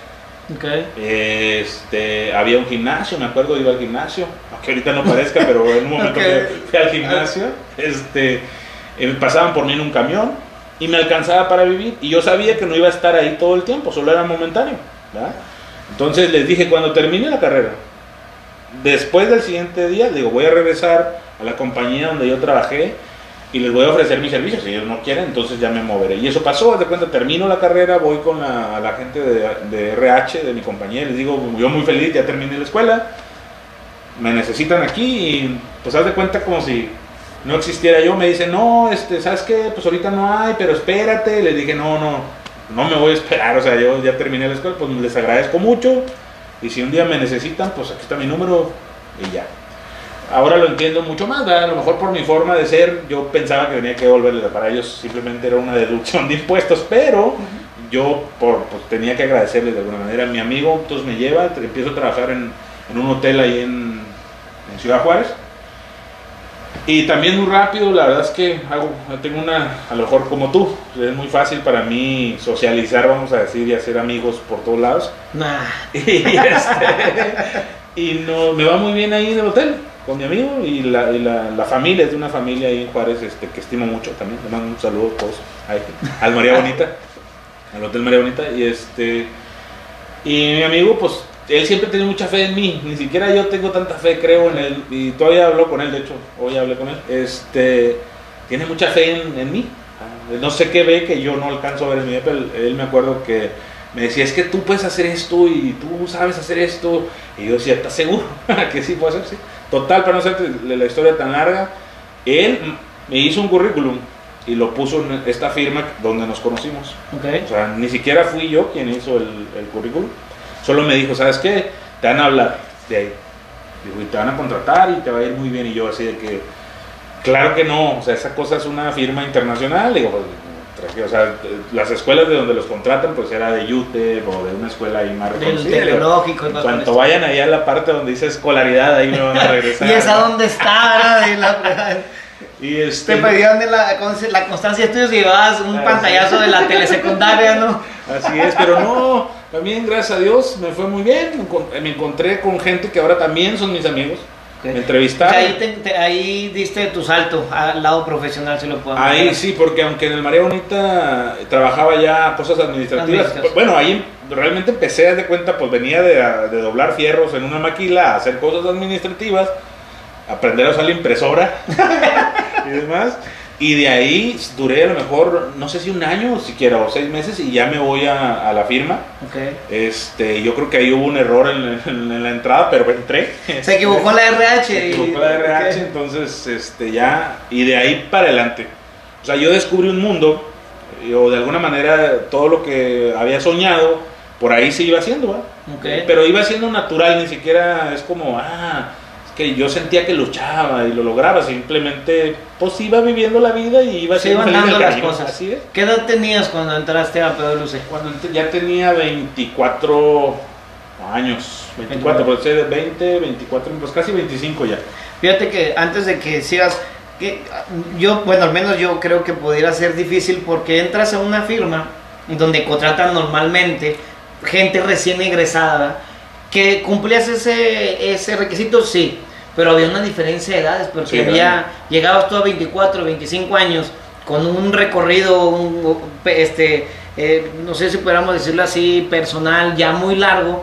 Okay. Este, había un gimnasio, me acuerdo, iba al gimnasio, aunque ahorita no parezca, pero en un momento [laughs] fui al gimnasio, este, eh, pasaban por mí en un camión y me alcanzaba para vivir y yo sabía que no iba a estar ahí todo el tiempo, solo era momentáneo. ¿verdad? Entonces les dije, cuando termine la carrera, después del siguiente día, digo, voy a regresar a la compañía donde yo trabajé y les voy a ofrecer mis servicios. Si ellos no quieren, entonces ya me moveré. Y eso pasó, de cuenta, termino la carrera, voy con la, la gente de, de, RH, de mi compañía, les digo, yo muy feliz, ya terminé la escuela, me necesitan aquí y pues haz de cuenta como si no existiera yo. Me dicen, no, este, ¿sabes qué? Pues ahorita no hay, pero espérate. Les dije, no, no, no me voy a esperar, o sea, yo ya terminé la escuela, pues les agradezco mucho y si un día me necesitan, pues aquí está mi número y ya. ahora lo entiendo mucho más, ¿verdad? a lo mejor por mi forma de ser, yo pensaba que tenía que devolverle, para ellos simplemente era una deducción de impuestos, pero yo por, pues, tenía que agradecerles de alguna manera. Mi amigo entonces me lleva, empiezo a trabajar en, en un hotel ahí en, en Ciudad Juárez. Y también muy rápido, la verdad es que hago, tengo una, a lo mejor como tú, es muy fácil para mí socializar, vamos a decir, y hacer amigos por todos lados. Nah. [laughs] Y, este, y no, me va muy bien ahí en el hotel con mi amigo y la, y la, la familia, es de una familia ahí en Juárez este, que estimo mucho también. Le mando un saludo a todos, al María Bonita, al Hotel María Bonita. Y este y mi amigo, pues él siempre tiene mucha fe en mí, ni siquiera yo tengo tanta fe, creo en él, y todavía hablo con él, de hecho, hoy hablé con él, este, tiene mucha fe en, en mí, no sé qué ve que yo no alcanzo a ver en mí, pero él, él me acuerdo que me decía, es que tú puedes hacer esto y tú sabes hacer esto, y yo decía, ¿estás seguro [laughs] que sí puedo hacer? Sí. Total, para no hacerte la historia tan larga, él me hizo un currículum y lo puso en esta firma donde nos conocimos. Ok. O sea, ni siquiera fui yo quien hizo el, el currículum. Solo me dijo, ¿sabes qué? Te van a hablar de ahí. Dijo, y te van a contratar y te va a ir muy bien. Y yo así de que, claro que no. O sea, esa cosa es una firma internacional. Digo, pues, o sea, las escuelas de donde los contratan, pues era de UTEP o de una escuela ahí más reconocida. tecnológico En cuanto vayan ahí a la parte donde dice escolaridad, ahí me van a regresar. [laughs] ¿Y esa dónde está? la- Y este, Te pedían de la, la constancia de estudios y llevabas un Ah, pantallazo de la telesecundaria, ¿no? Así es, pero no, también gracias a Dios me fue muy bien. Me encon- Me encontré con gente que ahora también son mis amigos. Me O entrevistaron. sea, ahí, te- te- ahí diste tu salto al lado profesional, si lo puedo Ahí sí, porque aunque en el María Bonita trabajaba ya cosas administrativas, Administrativas. bueno, ahí realmente empecé, de cuenta, pues venía de, de doblar fierros en una maquila, a hacer cosas administrativas, aprender a usar la impresora [laughs] y demás. Y de ahí duré a lo mejor, no sé si un año siquiera, o seis meses, y ya me voy a, a la firma. Ok. Este, yo creo que ahí hubo un error en, en- en la entrada, pero entré. Se equivocó la RH. Se equivocó la RH, entonces este, ya, y de ahí para adelante. O sea, yo descubrí un mundo, o de alguna manera todo lo que había soñado, por ahí se iba haciendo, ¿va? Ok. Pero iba siendo natural, ni siquiera es como, ah, que yo sentía que luchaba y lo lograba, simplemente pues iba viviendo la vida y iba siendo iban feliz dando las cosas. Así es. ¿Qué edad tenías cuando entraste a PwC? Cuando ent- ya tenía 24 años, 24, por ser 20, 24, pues casi 25 ya. Fíjate que antes de que sigas, que yo, bueno, al menos yo creo que pudiera ser difícil porque entras a una firma donde contratan normalmente gente recién egresada que cumplías ese, ese requisito, sí, pero había una diferencia de edades porque Sí, había, grande. llegabas tú a 24, 25 años con un recorrido, un- este, eh, no sé si pudiéramos decirlo así, personal ya muy largo,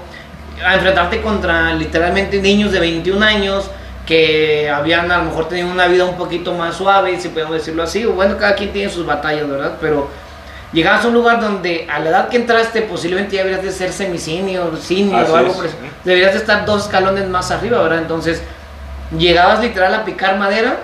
a enfrentarte contra literalmente niños de 21 años que habían a lo mejor tenido una vida un poquito más suave, si podemos decirlo así, o bueno, cada quien tiene sus batallas, ¿verdad? Pero llegabas a un lugar donde a la edad que entraste posiblemente ya deberías de ser semi-senior, senior o algo por eso. Deberías de estar dos escalones más arriba, ¿verdad? Entonces, llegabas literal a picar madera,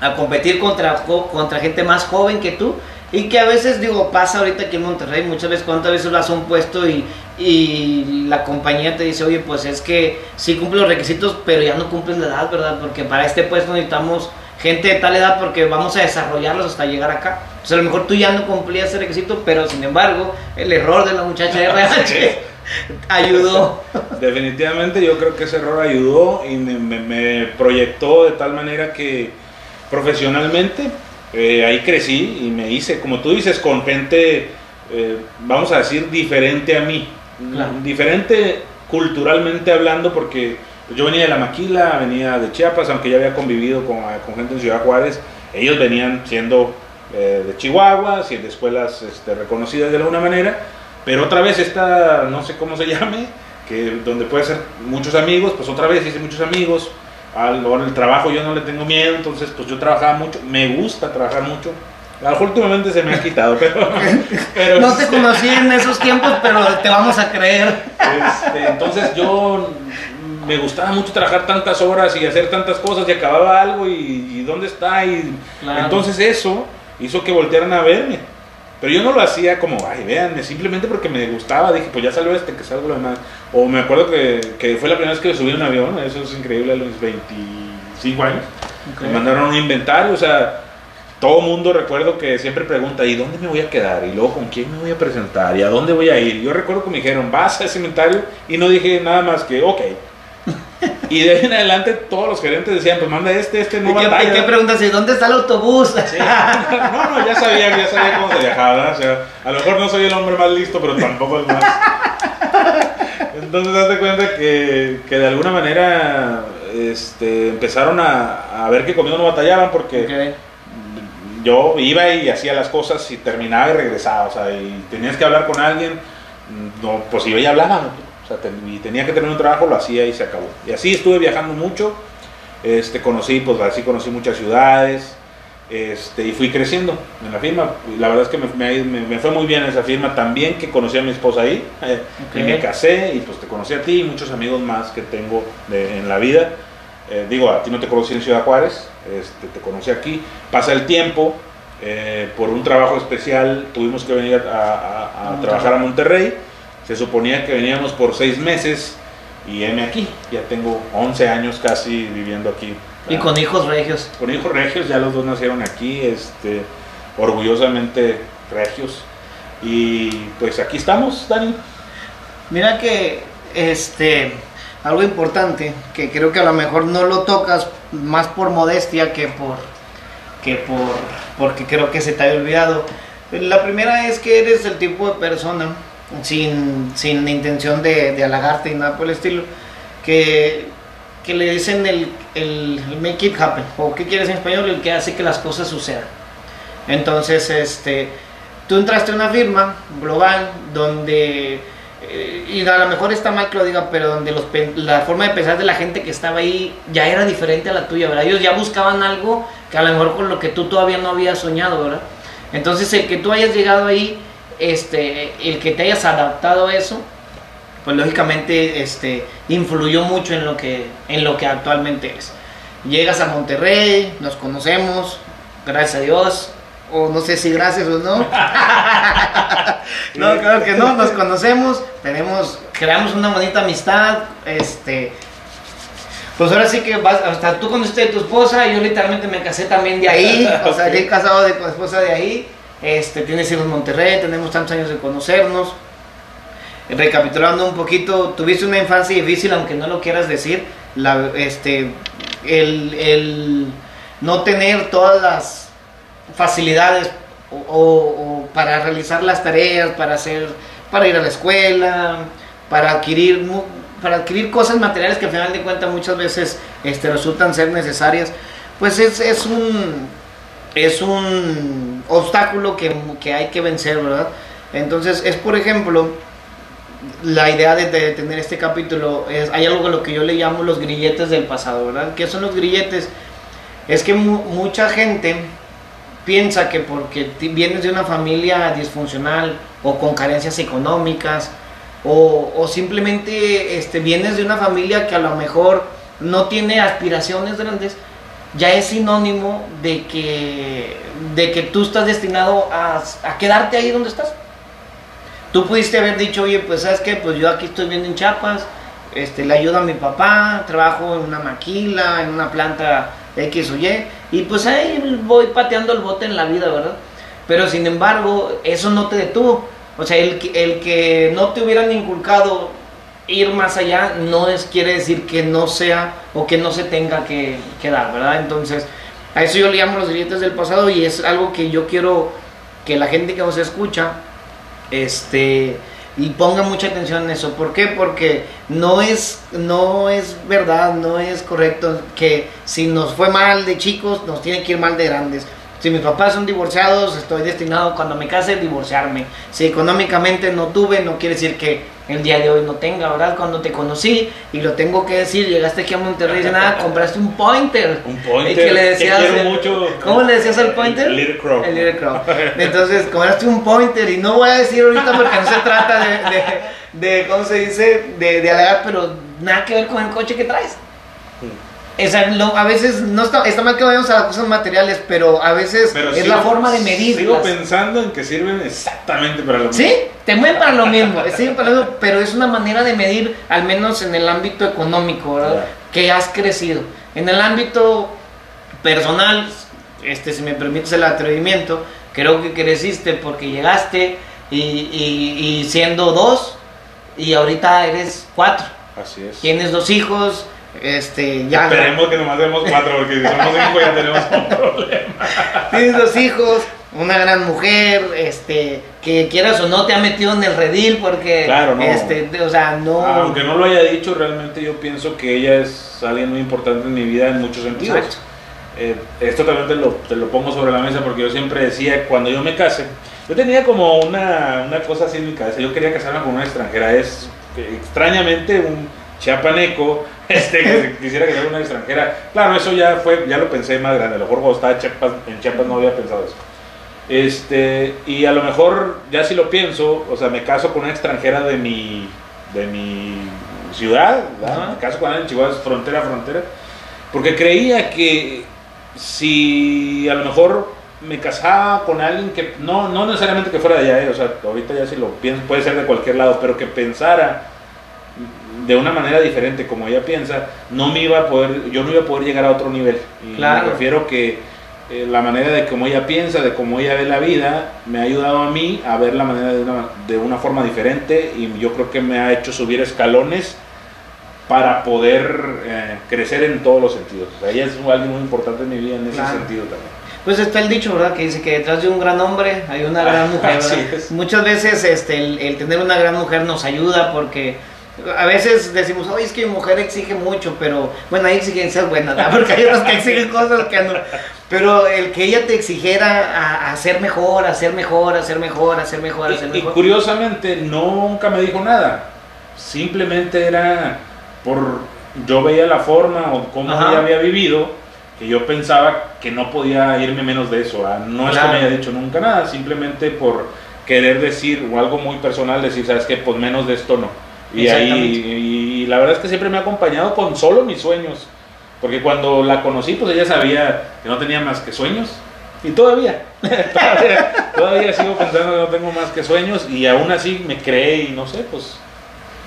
a competir contra, contra gente más joven que tú. Y que a veces, digo, pasa ahorita aquí en Monterrey, muchas veces, cuántas veces vas a un puesto y, y la compañía te dice, oye, pues es que sí cumple los requisitos, pero ya no cumples la edad, ¿verdad? Porque para este puesto necesitamos gente de tal edad porque vamos a desarrollarlos hasta llegar acá. O sea, a lo mejor tú ya no cumplías ese requisito, pero sin embargo, el error de la muchacha RH [laughs] [laughs] ayudó. Definitivamente yo creo que ese error ayudó y me, me- me proyectó de tal manera que profesionalmente eh, ahí crecí y me hice, como tú dices, con gente, eh, vamos a decir, diferente a mí. Claro. Diferente culturalmente hablando porque yo venía de la maquila, venía de Chiapas, aunque ya había convivido con, con gente en Ciudad Juárez, ellos venían siendo eh, de Chihuahua, y de escuelas este, reconocidas de alguna manera, pero otra vez esta, no sé cómo se [laughs] llame, que donde puede ser muchos amigos, pues otra vez hice muchos amigos, al, ahora el trabajo yo no le tengo miedo, entonces pues yo trabajaba mucho, me gusta trabajar mucho, a lo mejor últimamente se me ha quitado, [laughs] pero... [laughs] pero No te conocí en esos tiempos, pero te vamos a creer. este, entonces yo me gustaba mucho trabajar tantas horas y hacer tantas cosas y acababa algo y, y dónde está y Claro. entonces eso hizo que voltearan a verme. Pero yo no lo hacía como, ay, véanme, simplemente porque me gustaba. Dije, pues ya salió este, que salgo lo demás. O me acuerdo que, que fue la primera vez que subí un avión, eso es increíble, a los cinco años. Ok. Me mandaron un inventario, o sea, todo mundo recuerdo que siempre pregunta, ¿y dónde me voy a quedar? Y luego, ¿con quién me voy a presentar? ¿Y a dónde voy a ir? Yo recuerdo que me dijeron, vas a ese inventario y no dije nada más que, ok. Y de ahí en adelante todos los gerentes decían, pues manda este, este no ¿Y qué, batalla". y qué preguntas? ¿Y dónde está el autobús? Sí. [laughs] No, no, ya sabía, ya sabía cómo se viajaba, ¿verdad? O sea, a lo mejor no soy el hombre más listo, pero tampoco el más. Entonces, hazte cuenta que, que de alguna manera este, empezaron a, a ver que conmigo no batallaban porque yo iba y hacía las cosas y terminaba y regresaba, o sea, y tenías que hablar con alguien, no, pues iba y hablaba, sea, y tenía que tener un trabajo, lo hacía y se acabó. Y así estuve viajando mucho, este, conocí, pues así conocí muchas ciudades, este, y fui creciendo en la firma. La verdad es que me, me- me- fue muy bien esa firma, también que conocí a mi esposa ahí, eh, Ok. y me casé, y pues te conocí a ti y muchos amigos más que tengo de- en la vida. Eh, digo, a ti no te conocí en Ciudad Juárez, este, te conocí aquí. Pasa el tiempo, eh, por un trabajo especial tuvimos que venir a, a- a trabajar a Monterrey. Se suponía que veníamos por seis meses y heme aquí. Ya tengo 11 años casi viviendo aquí. Y con hijos regios. Con hijos regios, ya los dos nacieron aquí, este, orgullosamente regios. Y pues aquí estamos, Dani. Mira que este algo importante que creo que a lo mejor no lo tocas más por modestia que por que por porque creo que se te había olvidado. La primera es que eres el tipo de persona sin, sin intención de, de halagarte y nada por el estilo que, que le dicen el, el, el make it happen o qué quieres en español el que hace que las cosas sucedan. Entonces, este, tú entraste a una firma global donde, eh, y a lo mejor está mal que lo diga, pero donde los, la forma de pensar de la gente que estaba ahí ya era diferente a la tuya, ¿verdad? Ellos ya buscaban algo que a lo mejor con lo que tú todavía no habías soñado, ¿verdad? Entonces, el que tú hayas llegado ahí, este, el que te hayas adaptado a eso, pues lógicamente este, influyó mucho en lo, que, en lo que actualmente es. Llegas a Monterrey, nos conocemos, gracias a Dios, o no sé si gracias o no. [laughs] no, claro que no, nos conocemos, tenemos, creamos una bonita amistad, este, pues ahora sí que vas, hasta tú conociste a tu esposa, yo literalmente me casé también de ahí, o sea, yo he casado de, con esposa de ahí, este, tienes hijos en Monterrey, tenemos tantos años de conocernos. Recapitulando un poquito, tuviste una infancia difícil, aunque no lo quieras decir, este, el, el no tener todas las facilidades o, para realizar las tareas, para hacer, para ir a la escuela, para adquirir, para adquirir cosas materiales que al final de cuentas muchas veces este, resultan ser necesarias, pues es, es un es un obstáculo que, que hay que vencer, ¿verdad? Entonces es por ejemplo la idea de, tener este capítulo es hay algo lo que yo le llamo los grilletes del pasado, ¿verdad? ¿Qué son los grilletes? Es que mu- mucha gente piensa que porque vienes de una familia disfuncional o con carencias económicas o, o simplemente este, vienes de una familia que a lo mejor no tiene aspiraciones grandes, ya es sinónimo de que, de que tú estás destinado a, a quedarte ahí donde estás. Tú pudiste haber dicho, oye, pues sabes qué, pues yo aquí estoy viendo en Chiapas, este, le ayudo a mi papá, trabajo en una maquila, en una planta X o Y, y pues ahí voy pateando el bote en la vida, ¿verdad? Pero sin embargo, eso no te detuvo. O sea, el, que- el que no te hubieran inculcado ir más allá no es quiere decir que no sea o que no se tenga que, que dar, ¿verdad? Entonces, a eso yo le llamo los grilletes del pasado y es algo que yo quiero que la gente que nos escucha este y ponga mucha atención en eso. ¿Por qué? Porque no es, no es verdad, no es correcto que si nos fue mal de chicos, nos tiene que ir mal de grandes. Si mis papás son divorciados, estoy destinado cuando me case a divorciarme. Si económicamente no tuve, no quiere decir que el día de hoy no tenga, ¿verdad? Cuando te conocí, y lo tengo que decir, llegaste aquí a Monterrey y nada, [laughs] compraste un pointer. Un pointer. Y que le decías, quiero el- mucho. ¿Cómo le decías al pointer? El Little Crow. El Little Crow. [laughs] Entonces, compraste un pointer y no voy a decir ahorita porque no se trata de, de, de, ¿cómo se dice? De, de pero nada que ver con el coche que traes. O sea, lo- a veces no está, está mal que vayamos a las cosas materiales, pero a veces Pero es sigo- la forma de medir. Sigo pensando en que sirven exactamente para lo mismo. Sí, te mueven para lo mismo, [laughs] para pero es una manera de medir, al menos en el ámbito económico, ¿verdad? que has crecido. En el ámbito personal, este, si me permites el atrevimiento, creo que creciste porque llegaste y, y- y siendo dos y ahorita eres cuatro. Así es. Tienes dos hijos, este, ya Esperemos que nomás demos cuatro, porque si somos cinco ya tenemos un problema. tienes dos hijos, una gran mujer, este, que quieras o no te ha metido en el redil porque, Claro, no. este, o sea, no. Aunque no lo haya dicho, realmente yo pienso que ella es alguien muy importante en mi vida en muchos sentidos. Exacto. Eh, esto también te lo, te lo pongo sobre la mesa porque yo siempre decía, cuando yo me case, yo tenía como una, una cosa así en mi cabeza, yo quería casarme con una extranjera, es eh, extrañamente un chiapaneco, este, que quisiera casarme con una extranjera. Claro, eso ya fue, ya lo pensé más grande, a lo mejor cuando estaba en Chiapas, en Chiapas no había pensado eso. Este, y a lo mejor, ya si lo pienso, o sea, me caso con una extranjera de mi, de mi ciudad, me caso con alguien en Chihuahua, es frontera a frontera, porque creía que si a lo mejor me casaba con alguien que, no, no necesariamente que fuera de allá, eh, o sea, ahorita ya si lo pienso, puede ser de cualquier lado, pero que pensara de una manera diferente como ella piensa, no me iba a poder, yo no iba a poder llegar a otro nivel. Y Claro. me refiero que eh, la manera de cómo ella piensa, de cómo ella ve la vida, me ha ayudado a mí a ver la manera de una, de una forma diferente y yo creo que me ha hecho subir escalones para poder eh, crecer en todos los sentidos. O sea, ella es alguien muy importante en mi vida en ese Claro. sentido también. Pues está el dicho, ¿verdad? Que dice que detrás de un gran hombre hay una gran [laughs] mujer, ¿verdad? Muchas veces este, el, el tener una gran mujer nos ayuda porque a veces decimos, oye, es que mi mujer exige mucho, pero bueno, hay exigencias buenas. Porque hay otras que exigen [laughs] cosas que no. Pero el que ella te exigiera a, a ser mejor, a ser mejor, a ser mejor, a ser mejor, a ser Y, curiosamente nunca me dijo nada. Simplemente era por yo veía la forma o cómo Ajá. ella había vivido que yo pensaba que no podía irme menos de eso. No es que me haya dicho nunca nada, simplemente por querer decir o algo muy personal, decir, sabes que pues menos de esto no. Y ahí y, la verdad es que siempre me ha acompañado con solo mis sueños. Porque cuando la conocí, pues ella sabía que no tenía más que sueños. Y todavía, [laughs] todavía, todavía sigo pensando que no tengo más que sueños y aún así me cree y no sé, pues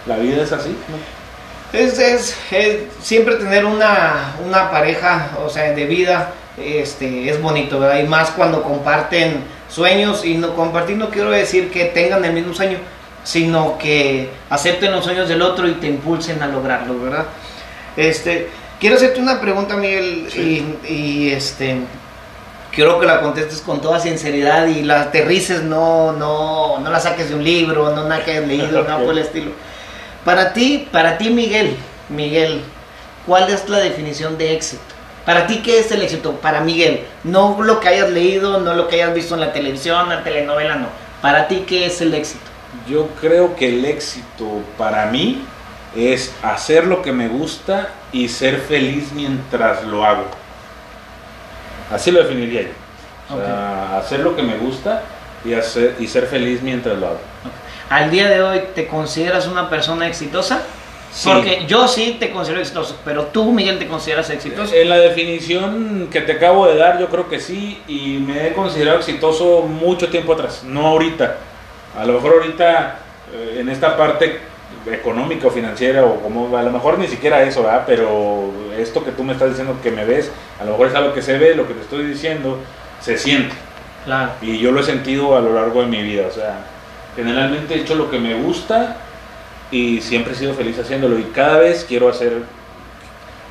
la vida es así. ¿no? Es, es, es- siempre tener una, una pareja, o sea, de vida, este, es bonito, ¿verdad? Y más cuando comparten sueños, y no compartir no quiero decir que tengan el mismo sueño, sino que acepten los sueños del otro y te impulsen a lograrlo, ¿verdad? Este, quiero hacerte una pregunta, Miguel, Sí. y, y, este, quiero que la contestes con toda sinceridad y la aterrices, no, no, no la saques de un libro, no nada que hayas leído, nada por el [laughs] estilo. Para ti, para ti Miguel, Miguel, ¿cuál es la definición de éxito? Para ti, ¿qué es el éxito? Para Miguel, no lo que hayas leído, no lo que hayas visto en la televisión, en la telenovela, no. Para ti, ¿qué es el éxito? Yo creo que el éxito para mí es hacer lo que me gusta y ser feliz mientras lo hago. Así lo definiría yo. O sea, hacer lo que me gusta y, hacer, y ser feliz mientras lo hago. Al día de hoy, ¿te consideras una persona exitosa? Sí. Porque yo sí te considero exitoso, pero tú, Miguel, te consideras exitoso. En la definición que te acabo de dar, yo creo que sí, y me he considerado exitoso mucho tiempo atrás, no ahorita. A lo mejor ahorita, eh, en esta parte económica o financiera, o como a lo mejor ni siquiera eso, ¿verdad? pero esto que tú me estás diciendo que me ves, a lo mejor es algo que se ve, lo que te estoy diciendo, se siente. Claro. Y yo lo he sentido a lo largo de mi vida. O sea, generalmente he hecho lo que me gusta y siempre he sido feliz haciéndolo. Y cada vez quiero hacer.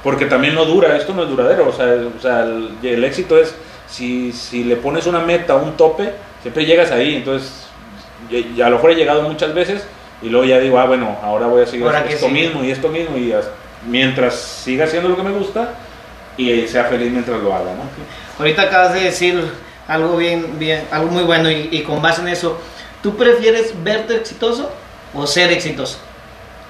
Porque también no dura, esto no es duradero. O sea, o sea el, el éxito es si, si le pones una meta, un tope, siempre llegas ahí. Entonces, ya a lo mejor he llegado muchas veces y luego ya digo, ah, bueno, ahora voy a seguir Ahora haciendo esto sigue. mismo y esto mismo. Y as- mientras siga haciendo lo que me gusta y sea feliz mientras lo haga, ¿no? Ahorita acabas de decir algo bien, bien, algo muy bueno y, y con base en eso, ¿tú prefieres verte exitoso o ser exitoso?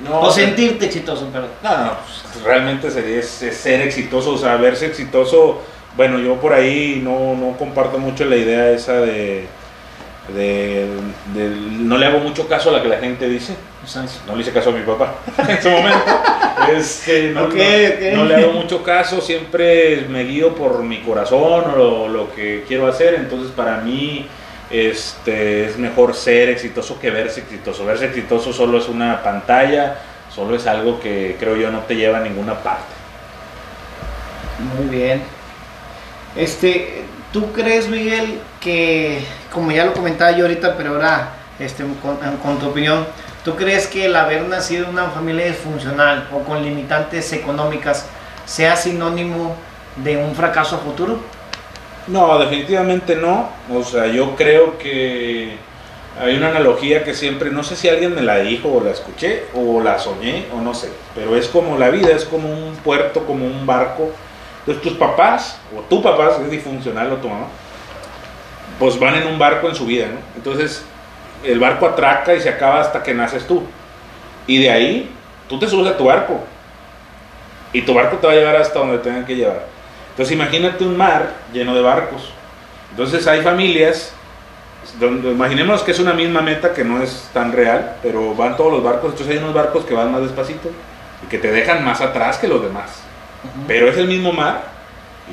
No, o sentirte exitoso, perdón. No, no, pues, realmente sería es- es ser exitoso, o sea, verse exitoso. Bueno, yo por ahí no, no comparto mucho la idea esa de, de, de- No le hago mucho caso a la que la gente dice. No le hice caso a mi papá [laughs] en su momento. Este, no, no- le hago mucho caso, siempre me guío por mi corazón o lo, lo que quiero hacer. Entonces, para mí este, es mejor ser exitoso que verse exitoso. Verse exitoso solo es una pantalla, solo es algo que creo yo no te lleva a ninguna parte. Muy bien. Este, ¿tú crees, Miguel, que, como ya lo comentaba yo ahorita, pero ahora este, con, con tu opinión, ¿tú crees que el haber nacido en una familia disfuncional o con limitantes económicas sea sinónimo de un fracaso futuro? No, definitivamente no. O sea, yo creo que hay una analogía que siempre, no sé si alguien me la dijo o la escuché o la soñé o no sé, pero es como la vida, es como un puerto, como un barco. Entonces tus papás, o tu papá, es disfuncional o tu mamá, pues van en un barco en su vida, ¿no? Entonces el barco atraca y se acaba hasta que naces tú. Y de ahí tú te subes a tu barco. Y tu barco te va a llevar hasta donde tengan que llevar. Entonces imagínate un mar lleno de barcos. Entonces hay familias, donde, imaginemos que es una misma meta que no es tan real, pero van todos los barcos, entonces hay unos barcos que van más despacito y que te dejan más atrás que los demás. Pero es el mismo mar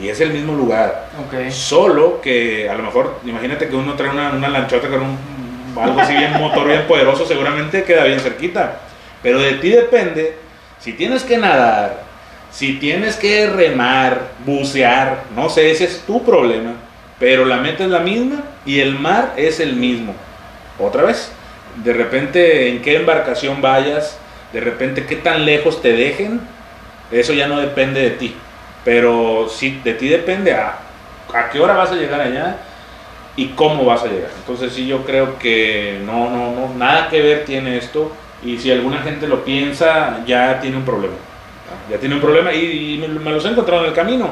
y es el mismo lugar. Solo que a lo mejor, imagínate que uno trae una, una lanchota con un, algo así bien motor, bien poderoso, seguramente queda bien cerquita. Pero de ti depende, si tienes que nadar, si tienes que remar, bucear, no sé, ese es tu problema. Pero la meta es la misma y el mar es el mismo. Otra vez, de repente en qué embarcación vayas, de repente qué tan lejos te dejen, eso ya no depende de ti. Pero sí, de ti depende a, a qué hora vas a llegar allá y cómo vas a llegar. Entonces sí, yo creo que no, no, no, nada que ver tiene esto. Y si alguna gente lo piensa, ya tiene un problema. Ya tiene un problema y, me, los he encontrado en el camino.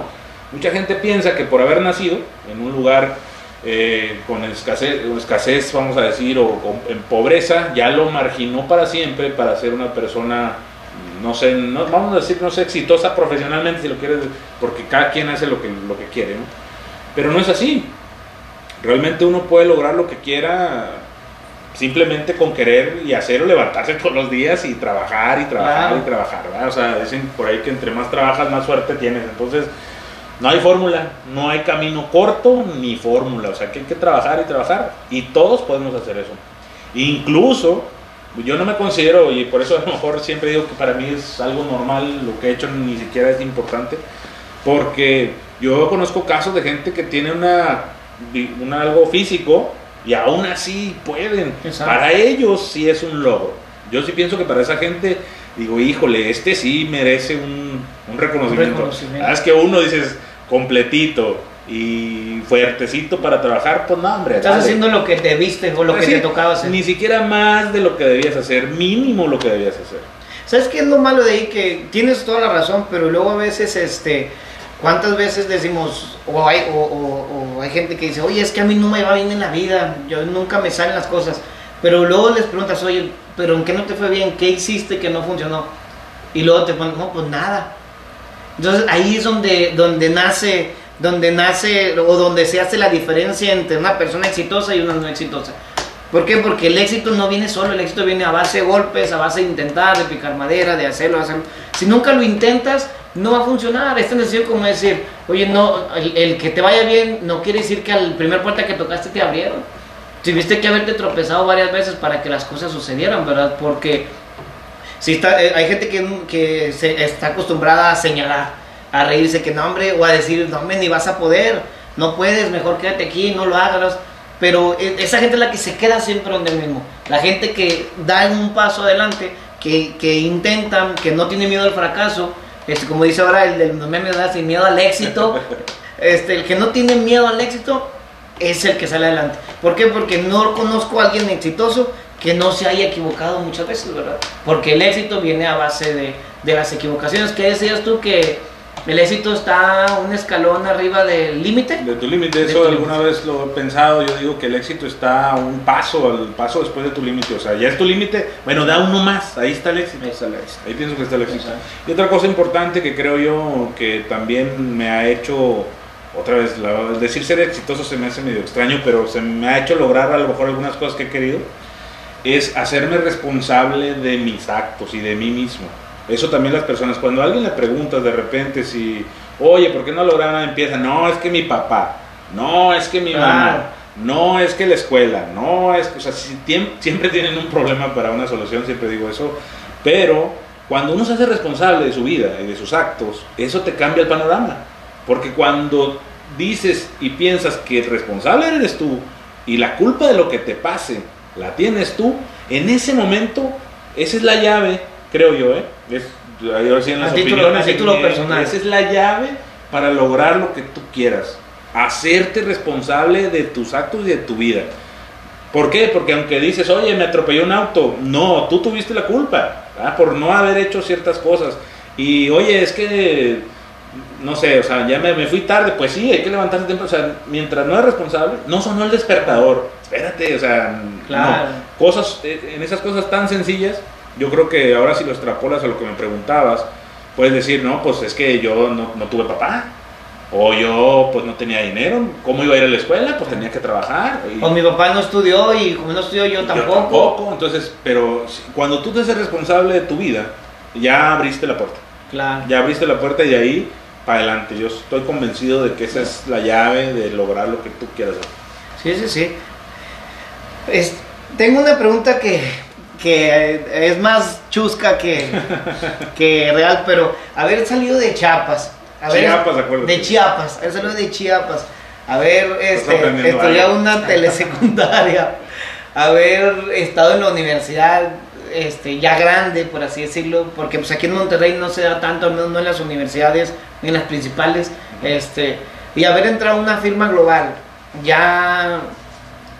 Mucha gente piensa que por haber nacido en un lugar eh, con escasez, escasez, vamos a decir, o con- en pobreza, ya lo marginó para siempre para ser una persona, no sé, no, vamos a decir, no sé, exitosa profesionalmente, si lo quieres, porque cada quien hace lo que, lo que quiere, ¿no? Pero no es así. Realmente uno puede lograr lo que quiera simplemente con querer y hacer o levantarse [laughs] todos los días y trabajar y trabajar Claro. y trabajar, ¿verdad? O sea, dicen por ahí que entre más trabajas, más suerte tienes. Entonces, no hay fórmula, no hay camino corto ni fórmula, o sea que hay que trabajar y trabajar y todos podemos hacer eso. Incluso, yo no me considero, y por eso a lo mejor siempre digo que para mí es algo normal, lo que he hecho ni siquiera es importante, porque yo conozco casos de gente que tiene una, un algo físico y aún así pueden. Exacto. Para ellos sí es un logro. Yo sí pienso que para esa gente, digo, híjole, este sí merece un, un reconocimiento. reconocimiento. Ah, Es que uno dices completito y fuertecito para trabajar, pues no, hombre. Estás dale. haciendo lo que te viste o lo que Sí, te tocaba hacer. Ni siquiera más de lo que debías hacer, mínimo lo que debías hacer. ¿Sabes qué es lo malo de ahí? Que tienes toda la razón, pero luego a veces, este, ¿cuántas veces decimos, o hay, o, o- o hay gente que dice, oye, es que a mí no me va bien en la vida, yo nunca me salen las cosas, pero luego les preguntas, oye, pero ¿en qué no te fue bien? ¿Qué hiciste que no funcionó? Y luego te ponen, no, pues nada. Entonces ahí es donde, donde nace, donde nace, o donde se hace la diferencia entre una persona exitosa y una no exitosa. ¿Por qué? Porque el éxito no viene solo, el éxito viene a base de golpes, a base de intentar, de picar madera, de hacerlo, hacerlo. Si nunca lo intentas, no va a funcionar. Es tan sencillo como decir, oye, no, el, el que te vaya bien no quiere decir que al primer puerta que tocaste te abrieron. Tuviste que haberte tropezado varias veces para que las cosas sucedieran, ¿verdad? Porque si está, eh, hay gente que, que se está acostumbrada a señalar, a reírse que no, hombre, o a decir, no, hombre, ni vas a poder, no puedes, mejor quédate aquí, no lo hagas. Pero eh, esa gente es la que se queda siempre donde mismo. La gente que da un paso adelante, que, que intentan, que no tiene miedo al fracaso, este, como dice ahora el del meme, ¿verdad? sin miedo al éxito. [laughs] Este, el que no tiene miedo al éxito es el que sale adelante. ¿Por qué? Porque no conozco a alguien exitoso que no se haya equivocado muchas veces, ¿verdad? Porque el éxito viene a base de, de las equivocaciones. ¿Qué decías tú? Que el éxito está un escalón arriba del límite. De tu límite, eso tu alguna vez lo he pensado, yo digo que el éxito está a un paso, al paso después de tu límite, o sea, ya es tu límite, bueno, da uno más, ahí está el éxito. Ahí está el éxito. Ahí pienso que está el éxito. Exacto. Y otra cosa importante que creo yo que también me ha hecho, otra vez, la- decir ser exitoso se me hace medio extraño, pero se me ha hecho lograr a lo mejor algunas cosas que he querido, es hacerme responsable de mis actos y de mí mismo. Eso también las personas, cuando a alguien le preguntas de repente si, oye, ¿por qué no lograron? Empieza, no, es que mi papá, no, es que mi mamá, no, es que la escuela, no, es que, o sea, si siempre tienen un problema para una solución, siempre digo eso, pero cuando uno se hace responsable de su vida y de sus actos, eso te cambia el panorama. Porque cuando dices y piensas que el responsable eres tú y la culpa de lo que te pase la tienes tú, en ese momento, esa es la llave, creo yo, ¿eh? Es, ahora sí en las A título- opiniones, a título personal. Esa es la llave para lograr lo que tú quieras. Hacerte responsable de tus actos y de tu vida. ¿Por qué? Porque aunque dices, oye, me atropelló un auto, no, tú tuviste la culpa ¿verdad? por no haber hecho ciertas cosas. Y oye, es que, no sé, o sea, ya me, me fui tarde, pues sí, hay que levantarse temprano. O sea, mientras no es responsable, no sonó el despertador. Espérate, o sea, Claro. no. Cosas, eh, en esas cosas tan sencillas, yo creo que ahora si lo extrapolas a lo que me preguntabas, puedes decir, no, pues es que yo no, no tuve papá. O yo pues no tenía dinero, ¿cómo iba a ir a la escuela? Pues tenía que trabajar. y- O mi papá no estudió y como no estudió yo tampoco. yo tampoco. Entonces, pero cuando tú te haces responsable de tu vida, ya abriste la puerta. Claro. Ya abriste la puerta y de ahí para adelante. Yo estoy convencido de que esa es la llave de lograr lo que tú quieras hacer. Sí, sí, sí. Es- tengo una pregunta que, que es más chusca que, que real, pero haber salido de Chiapas. Haber, Chiapas, acuérdate. De Chiapas, haber salido de Chiapas. Haber este, estudiado algo. una telesecundaria. [laughs] haber estado en la universidad este, ya grande, por así decirlo, porque pues aquí en Monterrey no se da tanto, al menos no en las universidades, ni en las principales, este, y haber entrado a una firma global, ya,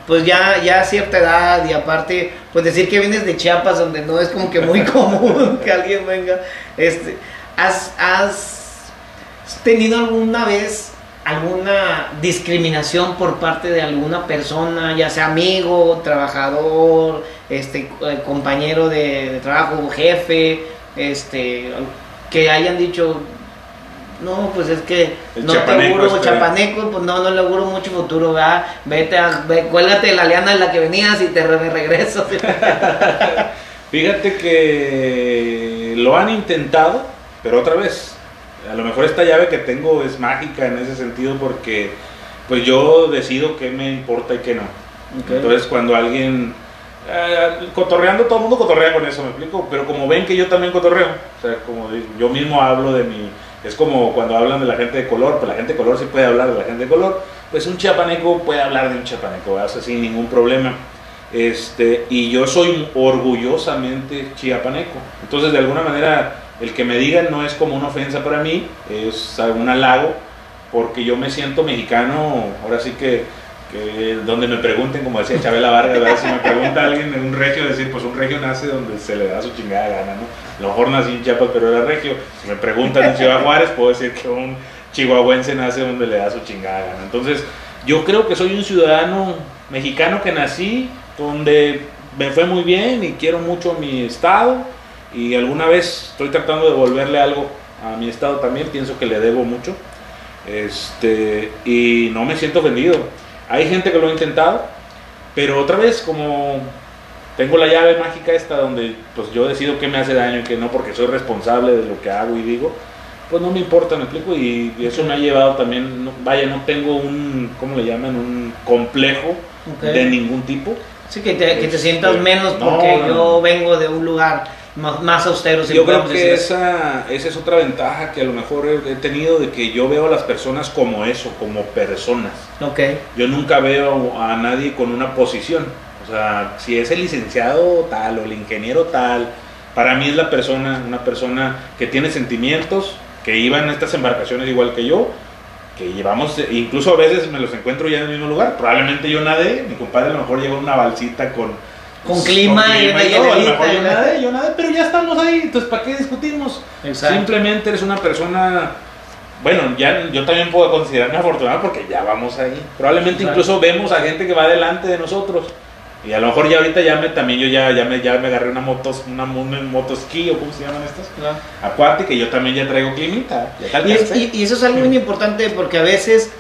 pues ya, ya a cierta edad, y aparte, pues decir que vienes de Chiapas, donde no es como que muy [laughs] común que alguien venga, este, ¿has, has tenido alguna vez alguna discriminación por parte de alguna persona, ya sea amigo, trabajador, este eh, compañero de, de trabajo, jefe, este que hayan dicho no, pues es que El no te auguro este. chapaneco, pues no, no le auguro mucho futuro, ¿verdad? Vete a, ve- cuélgate la liana en la que venías y te re- regreso. [laughs] Fíjate que lo han intentado, pero otra vez, a lo mejor esta llave que tengo es mágica en ese sentido porque pues yo decido qué me importa y qué no. Entonces cuando alguien, eh, cotorreando, todo el mundo cotorrea con eso, me explico, pero como ven que yo también cotorreo, o sea, como yo mismo hablo de mi, es como cuando hablan de la gente de color, pues la gente de color sí puede hablar de la gente de color, pues un chiapaneco puede hablar de un chiapaneco. O sin ningún problema. Este, y yo soy orgullosamente chiapaneco. Entonces, de alguna manera, el que me digan no es como una ofensa para mí, es un halago, porque yo me siento mexicano, ahora sí que, donde me pregunten, como decía Chabela Vargas, si me pregunta alguien en un regio, decir, pues un regio nace donde se le da su chingada gana, ¿no? A lo mejor nací en Chiapas, pero era regio. Si me preguntan en Ciudad Juárez, puedo decir que un chihuahuense nace donde le da su chingada gana. Entonces, yo creo que soy un ciudadano mexicano que nací donde me fue muy bien y quiero mucho mi estado y alguna vez estoy tratando de devolverle algo a mi estado también, pienso que le debo mucho este, y no me siento ofendido. Hay gente que lo ha intentado, pero otra vez como tengo la llave mágica esta donde pues yo decido qué me hace daño y qué no porque soy responsable de lo que hago y digo, pues no me importa, me explico, y eso me ha llevado también, no- vaya, no tengo un, ¿cómo le llaman? Un complejo de ningún tipo. Sí, que te, que te Este, sientas menos no, porque no, yo vengo de un lugar más, más austero. si Yo creo que esa, esa es otra ventaja que a lo mejor he he tenido de que yo veo a las personas como eso, como personas. Ok, Yo nunca veo a nadie con una posición. O sea, si es el licenciado tal o el ingeniero tal, para mí es la persona, una persona que tiene sentimientos, que iba en estas embarcaciones igual que yo, que llevamos, incluso a veces me los encuentro ya en el mismo lugar. Probablemente yo nadé, mi compadre a lo mejor llegó una balsita con, Con clima y una todo, mejor yo ¿no? nadé, yo nadé, pero ya estamos ahí, entonces ¿para qué discutimos? exacto. Simplemente eres una persona, bueno, ya yo también puedo considerarme afortunado porque ya vamos ahí. Probablemente Exacto. incluso vemos a gente que va delante de nosotros. Y a lo mejor ya ahorita ya me también yo ya, ya me ya me agarré una motos, una, una motoski o cómo se llaman estas, Claro. acuática y yo también ya traigo climita. Ya Y, y- y eso es algo muy importante porque a veces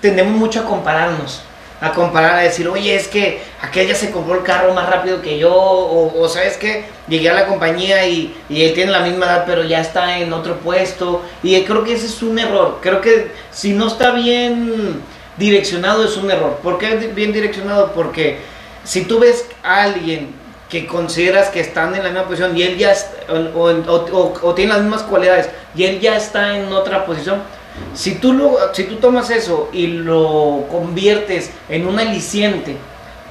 tendemos mucho a compararnos. A comparar, a decir, oye, es que aquel ya se compró el carro más rápido que yo, o, o sabes que llegué a la compañía y, él tiene la misma edad, pero ya está en otro puesto. Y creo que ese es un error. Creo que si no está bien direccionado, es un error. ¿Por qué bien direccionado? Porque si tú ves a alguien que consideras que están en la misma posición y él ya o- o tiene las mismas cualidades y él ya está en otra posición, Si tú, lo, si tú tomas eso y lo conviertes en un aliciente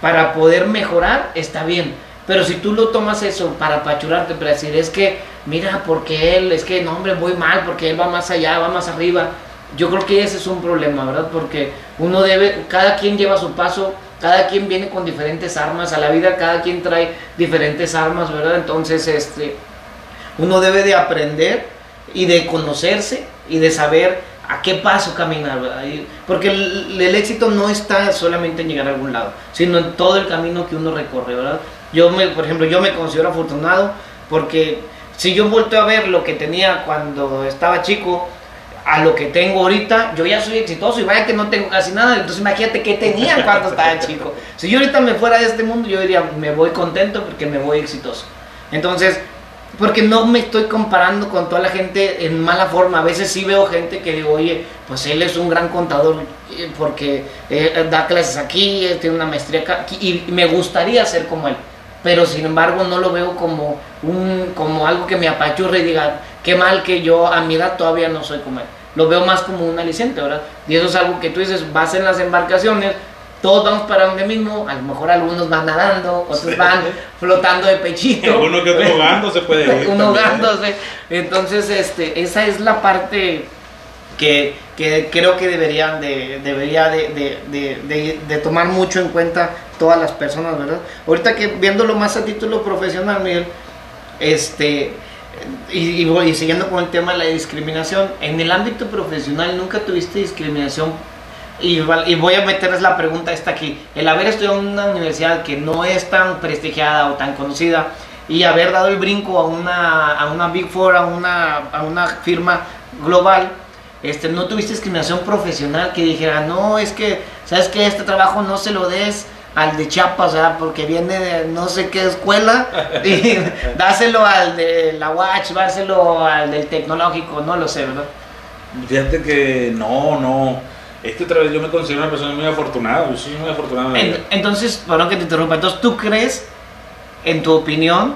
para poder mejorar, está bien. Pero si tú lo tomas eso para apachurarte, para decir, es que, mira, porque él, es que, no, hombre, voy mal, porque él va más allá, va más arriba. Yo creo que ese es un problema, ¿verdad? Porque uno debe, cada quien lleva su paso, cada quien viene con diferentes armas a la vida, cada quien trae diferentes armas, ¿verdad? Entonces, este, uno debe de aprender y de conocerse y de saber a qué paso caminar, ¿verdad? Porque el, el, éxito no está solamente en llegar a algún lado, sino en todo el camino que uno recorre, ¿verdad? Yo, me, por ejemplo, yo me considero afortunado porque si yo vuelto a ver lo que tenía cuando estaba chico, a lo que tengo ahorita, yo ya soy exitoso y vaya que no tengo casi nada, entonces imagínate qué tenía cuando estaba chico. Si yo ahorita me fuera de este mundo, yo diría, me voy contento porque me voy exitoso. Entonces, porque no me estoy comparando con toda la gente en mala forma. A veces sí veo gente que digo, oye, pues él es un gran contador eh, porque eh, da clases aquí, tiene una maestría acá, y me gustaría ser como él pero sin embargo no lo veo como, un, como algo que me apachurre y diga, qué mal que yo a mi edad todavía no soy como él. Lo veo más como un aliciente, ¿verdad? Y eso es algo que tú dices, vas en las embarcaciones, todos vamos para donde mismo, a lo mejor algunos van nadando, otros van flotando de pechito. Uno que otro ahogando se puede ir. Uno ahogándose. Entonces, este, esa es la parte que, que creo que deberían de, debería de, de, de, tomar mucho en cuenta todas las personas, ¿verdad? Ahorita que viéndolo más a título profesional, Miguel, este, y, y, siguiendo con el tema de la discriminación, en el ámbito profesional nunca tuviste discriminación y, y, voy a meterles la pregunta esta aquí. El haber estudiado en una universidad que no es tan prestigiada o tan conocida y haber dado el brinco a una, a una Big Four, a una, a una firma global, este, no tuviste discriminación profesional que dijera, no, es que, ¿sabes que Este trabajo no se lo des al de Chiapas, ¿verdad? Porque viene de no sé qué escuela y [laughs] dáselo al de la Watch, dáselo al del tecnológico, no lo sé, ¿verdad? Fíjate que no, no. Este otra vez yo me considero una persona muy afortunada, yo soy muy afortunado. entonces, perdón que te interrumpa, entonces tú crees, en tu opinión,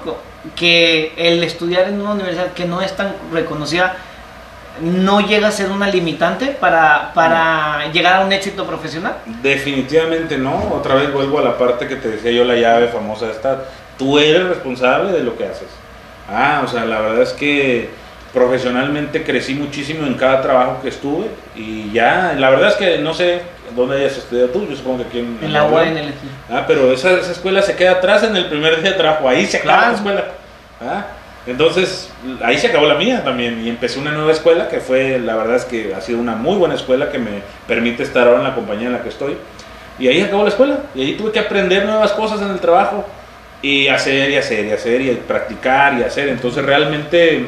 que el estudiar en una universidad que no es tan reconocida no llega a ser una limitante para, para llegar a un éxito profesional? Definitivamente no. Otra vez vuelvo a la parte que te decía yo, la llave famosa esta. Tú eres responsable de lo que haces. Ah, o sea, la verdad es que profesionalmente crecí muchísimo en cada trabajo que estuve y ya, la verdad es que no sé dónde hayas estudiado tú, yo supongo que aquí en, en la. Ah, pero esa, esa, escuela se queda atrás en el primer día de trabajo, ahí se acaba la escuela. Ah, entonces, ahí se acabó la mía también y empecé una nueva escuela que fue, la verdad es que ha sido una muy buena escuela que me permite estar ahora en la compañía en la que estoy. Y ahí acabó la escuela y ahí tuve que aprender nuevas cosas en el trabajo y hacer y hacer y hacer y practicar y hacer. Entonces, realmente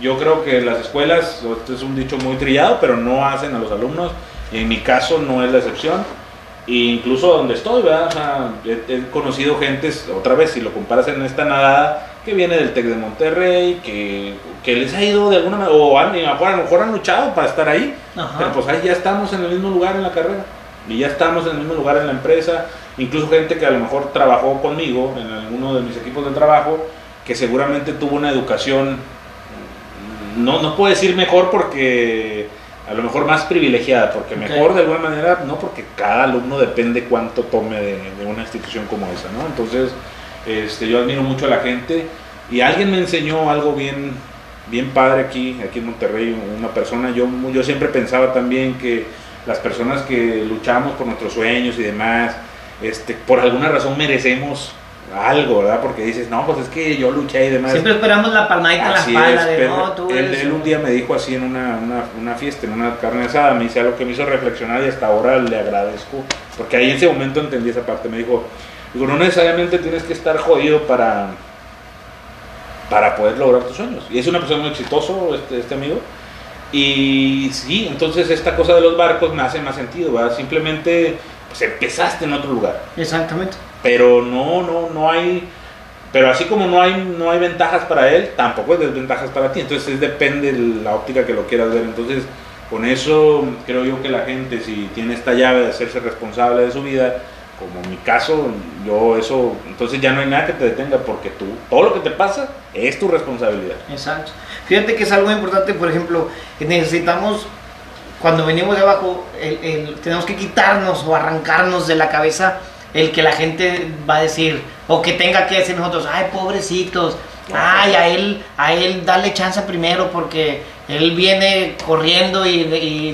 yo creo que las escuelas, esto es un dicho muy trillado, pero no hacen a los alumnos y en mi caso no es la excepción. E incluso donde estoy, ¿verdad? he, he, conocido gentes, otra vez, si lo comparas en esta nadada, que viene del TEC de Monterrey, que, que, les ha ido de alguna manera, o a lo mejor han luchado para estar ahí, pero pues ahí ya estamos en el mismo lugar en la carrera, y ya estamos en el mismo lugar en la empresa, incluso gente que a lo mejor trabajó conmigo en alguno de mis equipos de trabajo, que seguramente tuvo una educación, no, no puedo decir mejor porque a lo mejor más privilegiada, porque mejor de alguna manera, no porque cada alumno depende cuánto tome de, de una institución como esa, ¿no? Entonces, este, yo admiro mucho a la gente. Y alguien me enseñó algo bien, bien padre aquí, aquí en Monterrey, una persona, yo, yo siempre pensaba también que las personas que luchamos por nuestros sueños y demás, este, por alguna razón merecemos algo, ¿verdad? Porque dices, no, pues es que yo luché y demás. Siempre esperamos la palmadita en la espalda de, no, tú él, un día me dijo así en una, una, una, fiesta, en una carne asada, me dice algo que me hizo reflexionar y hasta ahora le agradezco, porque ahí en ese momento entendí esa parte, me dijo, Digo, no necesariamente tienes que estar jodido para, para poder lograr tus sueños. Y es una persona muy exitoso, este, este amigo. Y sí, entonces esta cosa de los barcos me hace más sentido, ¿verdad? Simplemente pues, empezaste en otro lugar. Exactamente. Pero no, no, no hay... Pero así como no hay, no hay ventajas para él, tampoco hay desventajas para ti. Entonces depende de la óptica que lo quieras ver. Entonces, con eso creo yo que la gente, si tiene esta llave de hacerse responsable de su vida, como mi caso, yo eso, entonces ya no hay nada que te detenga porque tú, todo lo que te pasa es tu responsabilidad. Exacto. Fíjate que es algo importante, por ejemplo, que necesitamos cuando venimos de abajo, el- el- tenemos que quitarnos o arrancarnos de la cabeza el que la gente va a decir, o que tenga que decir nosotros, ay, pobrecitos, ay, a él, a él dale chance primero porque él viene corriendo y, y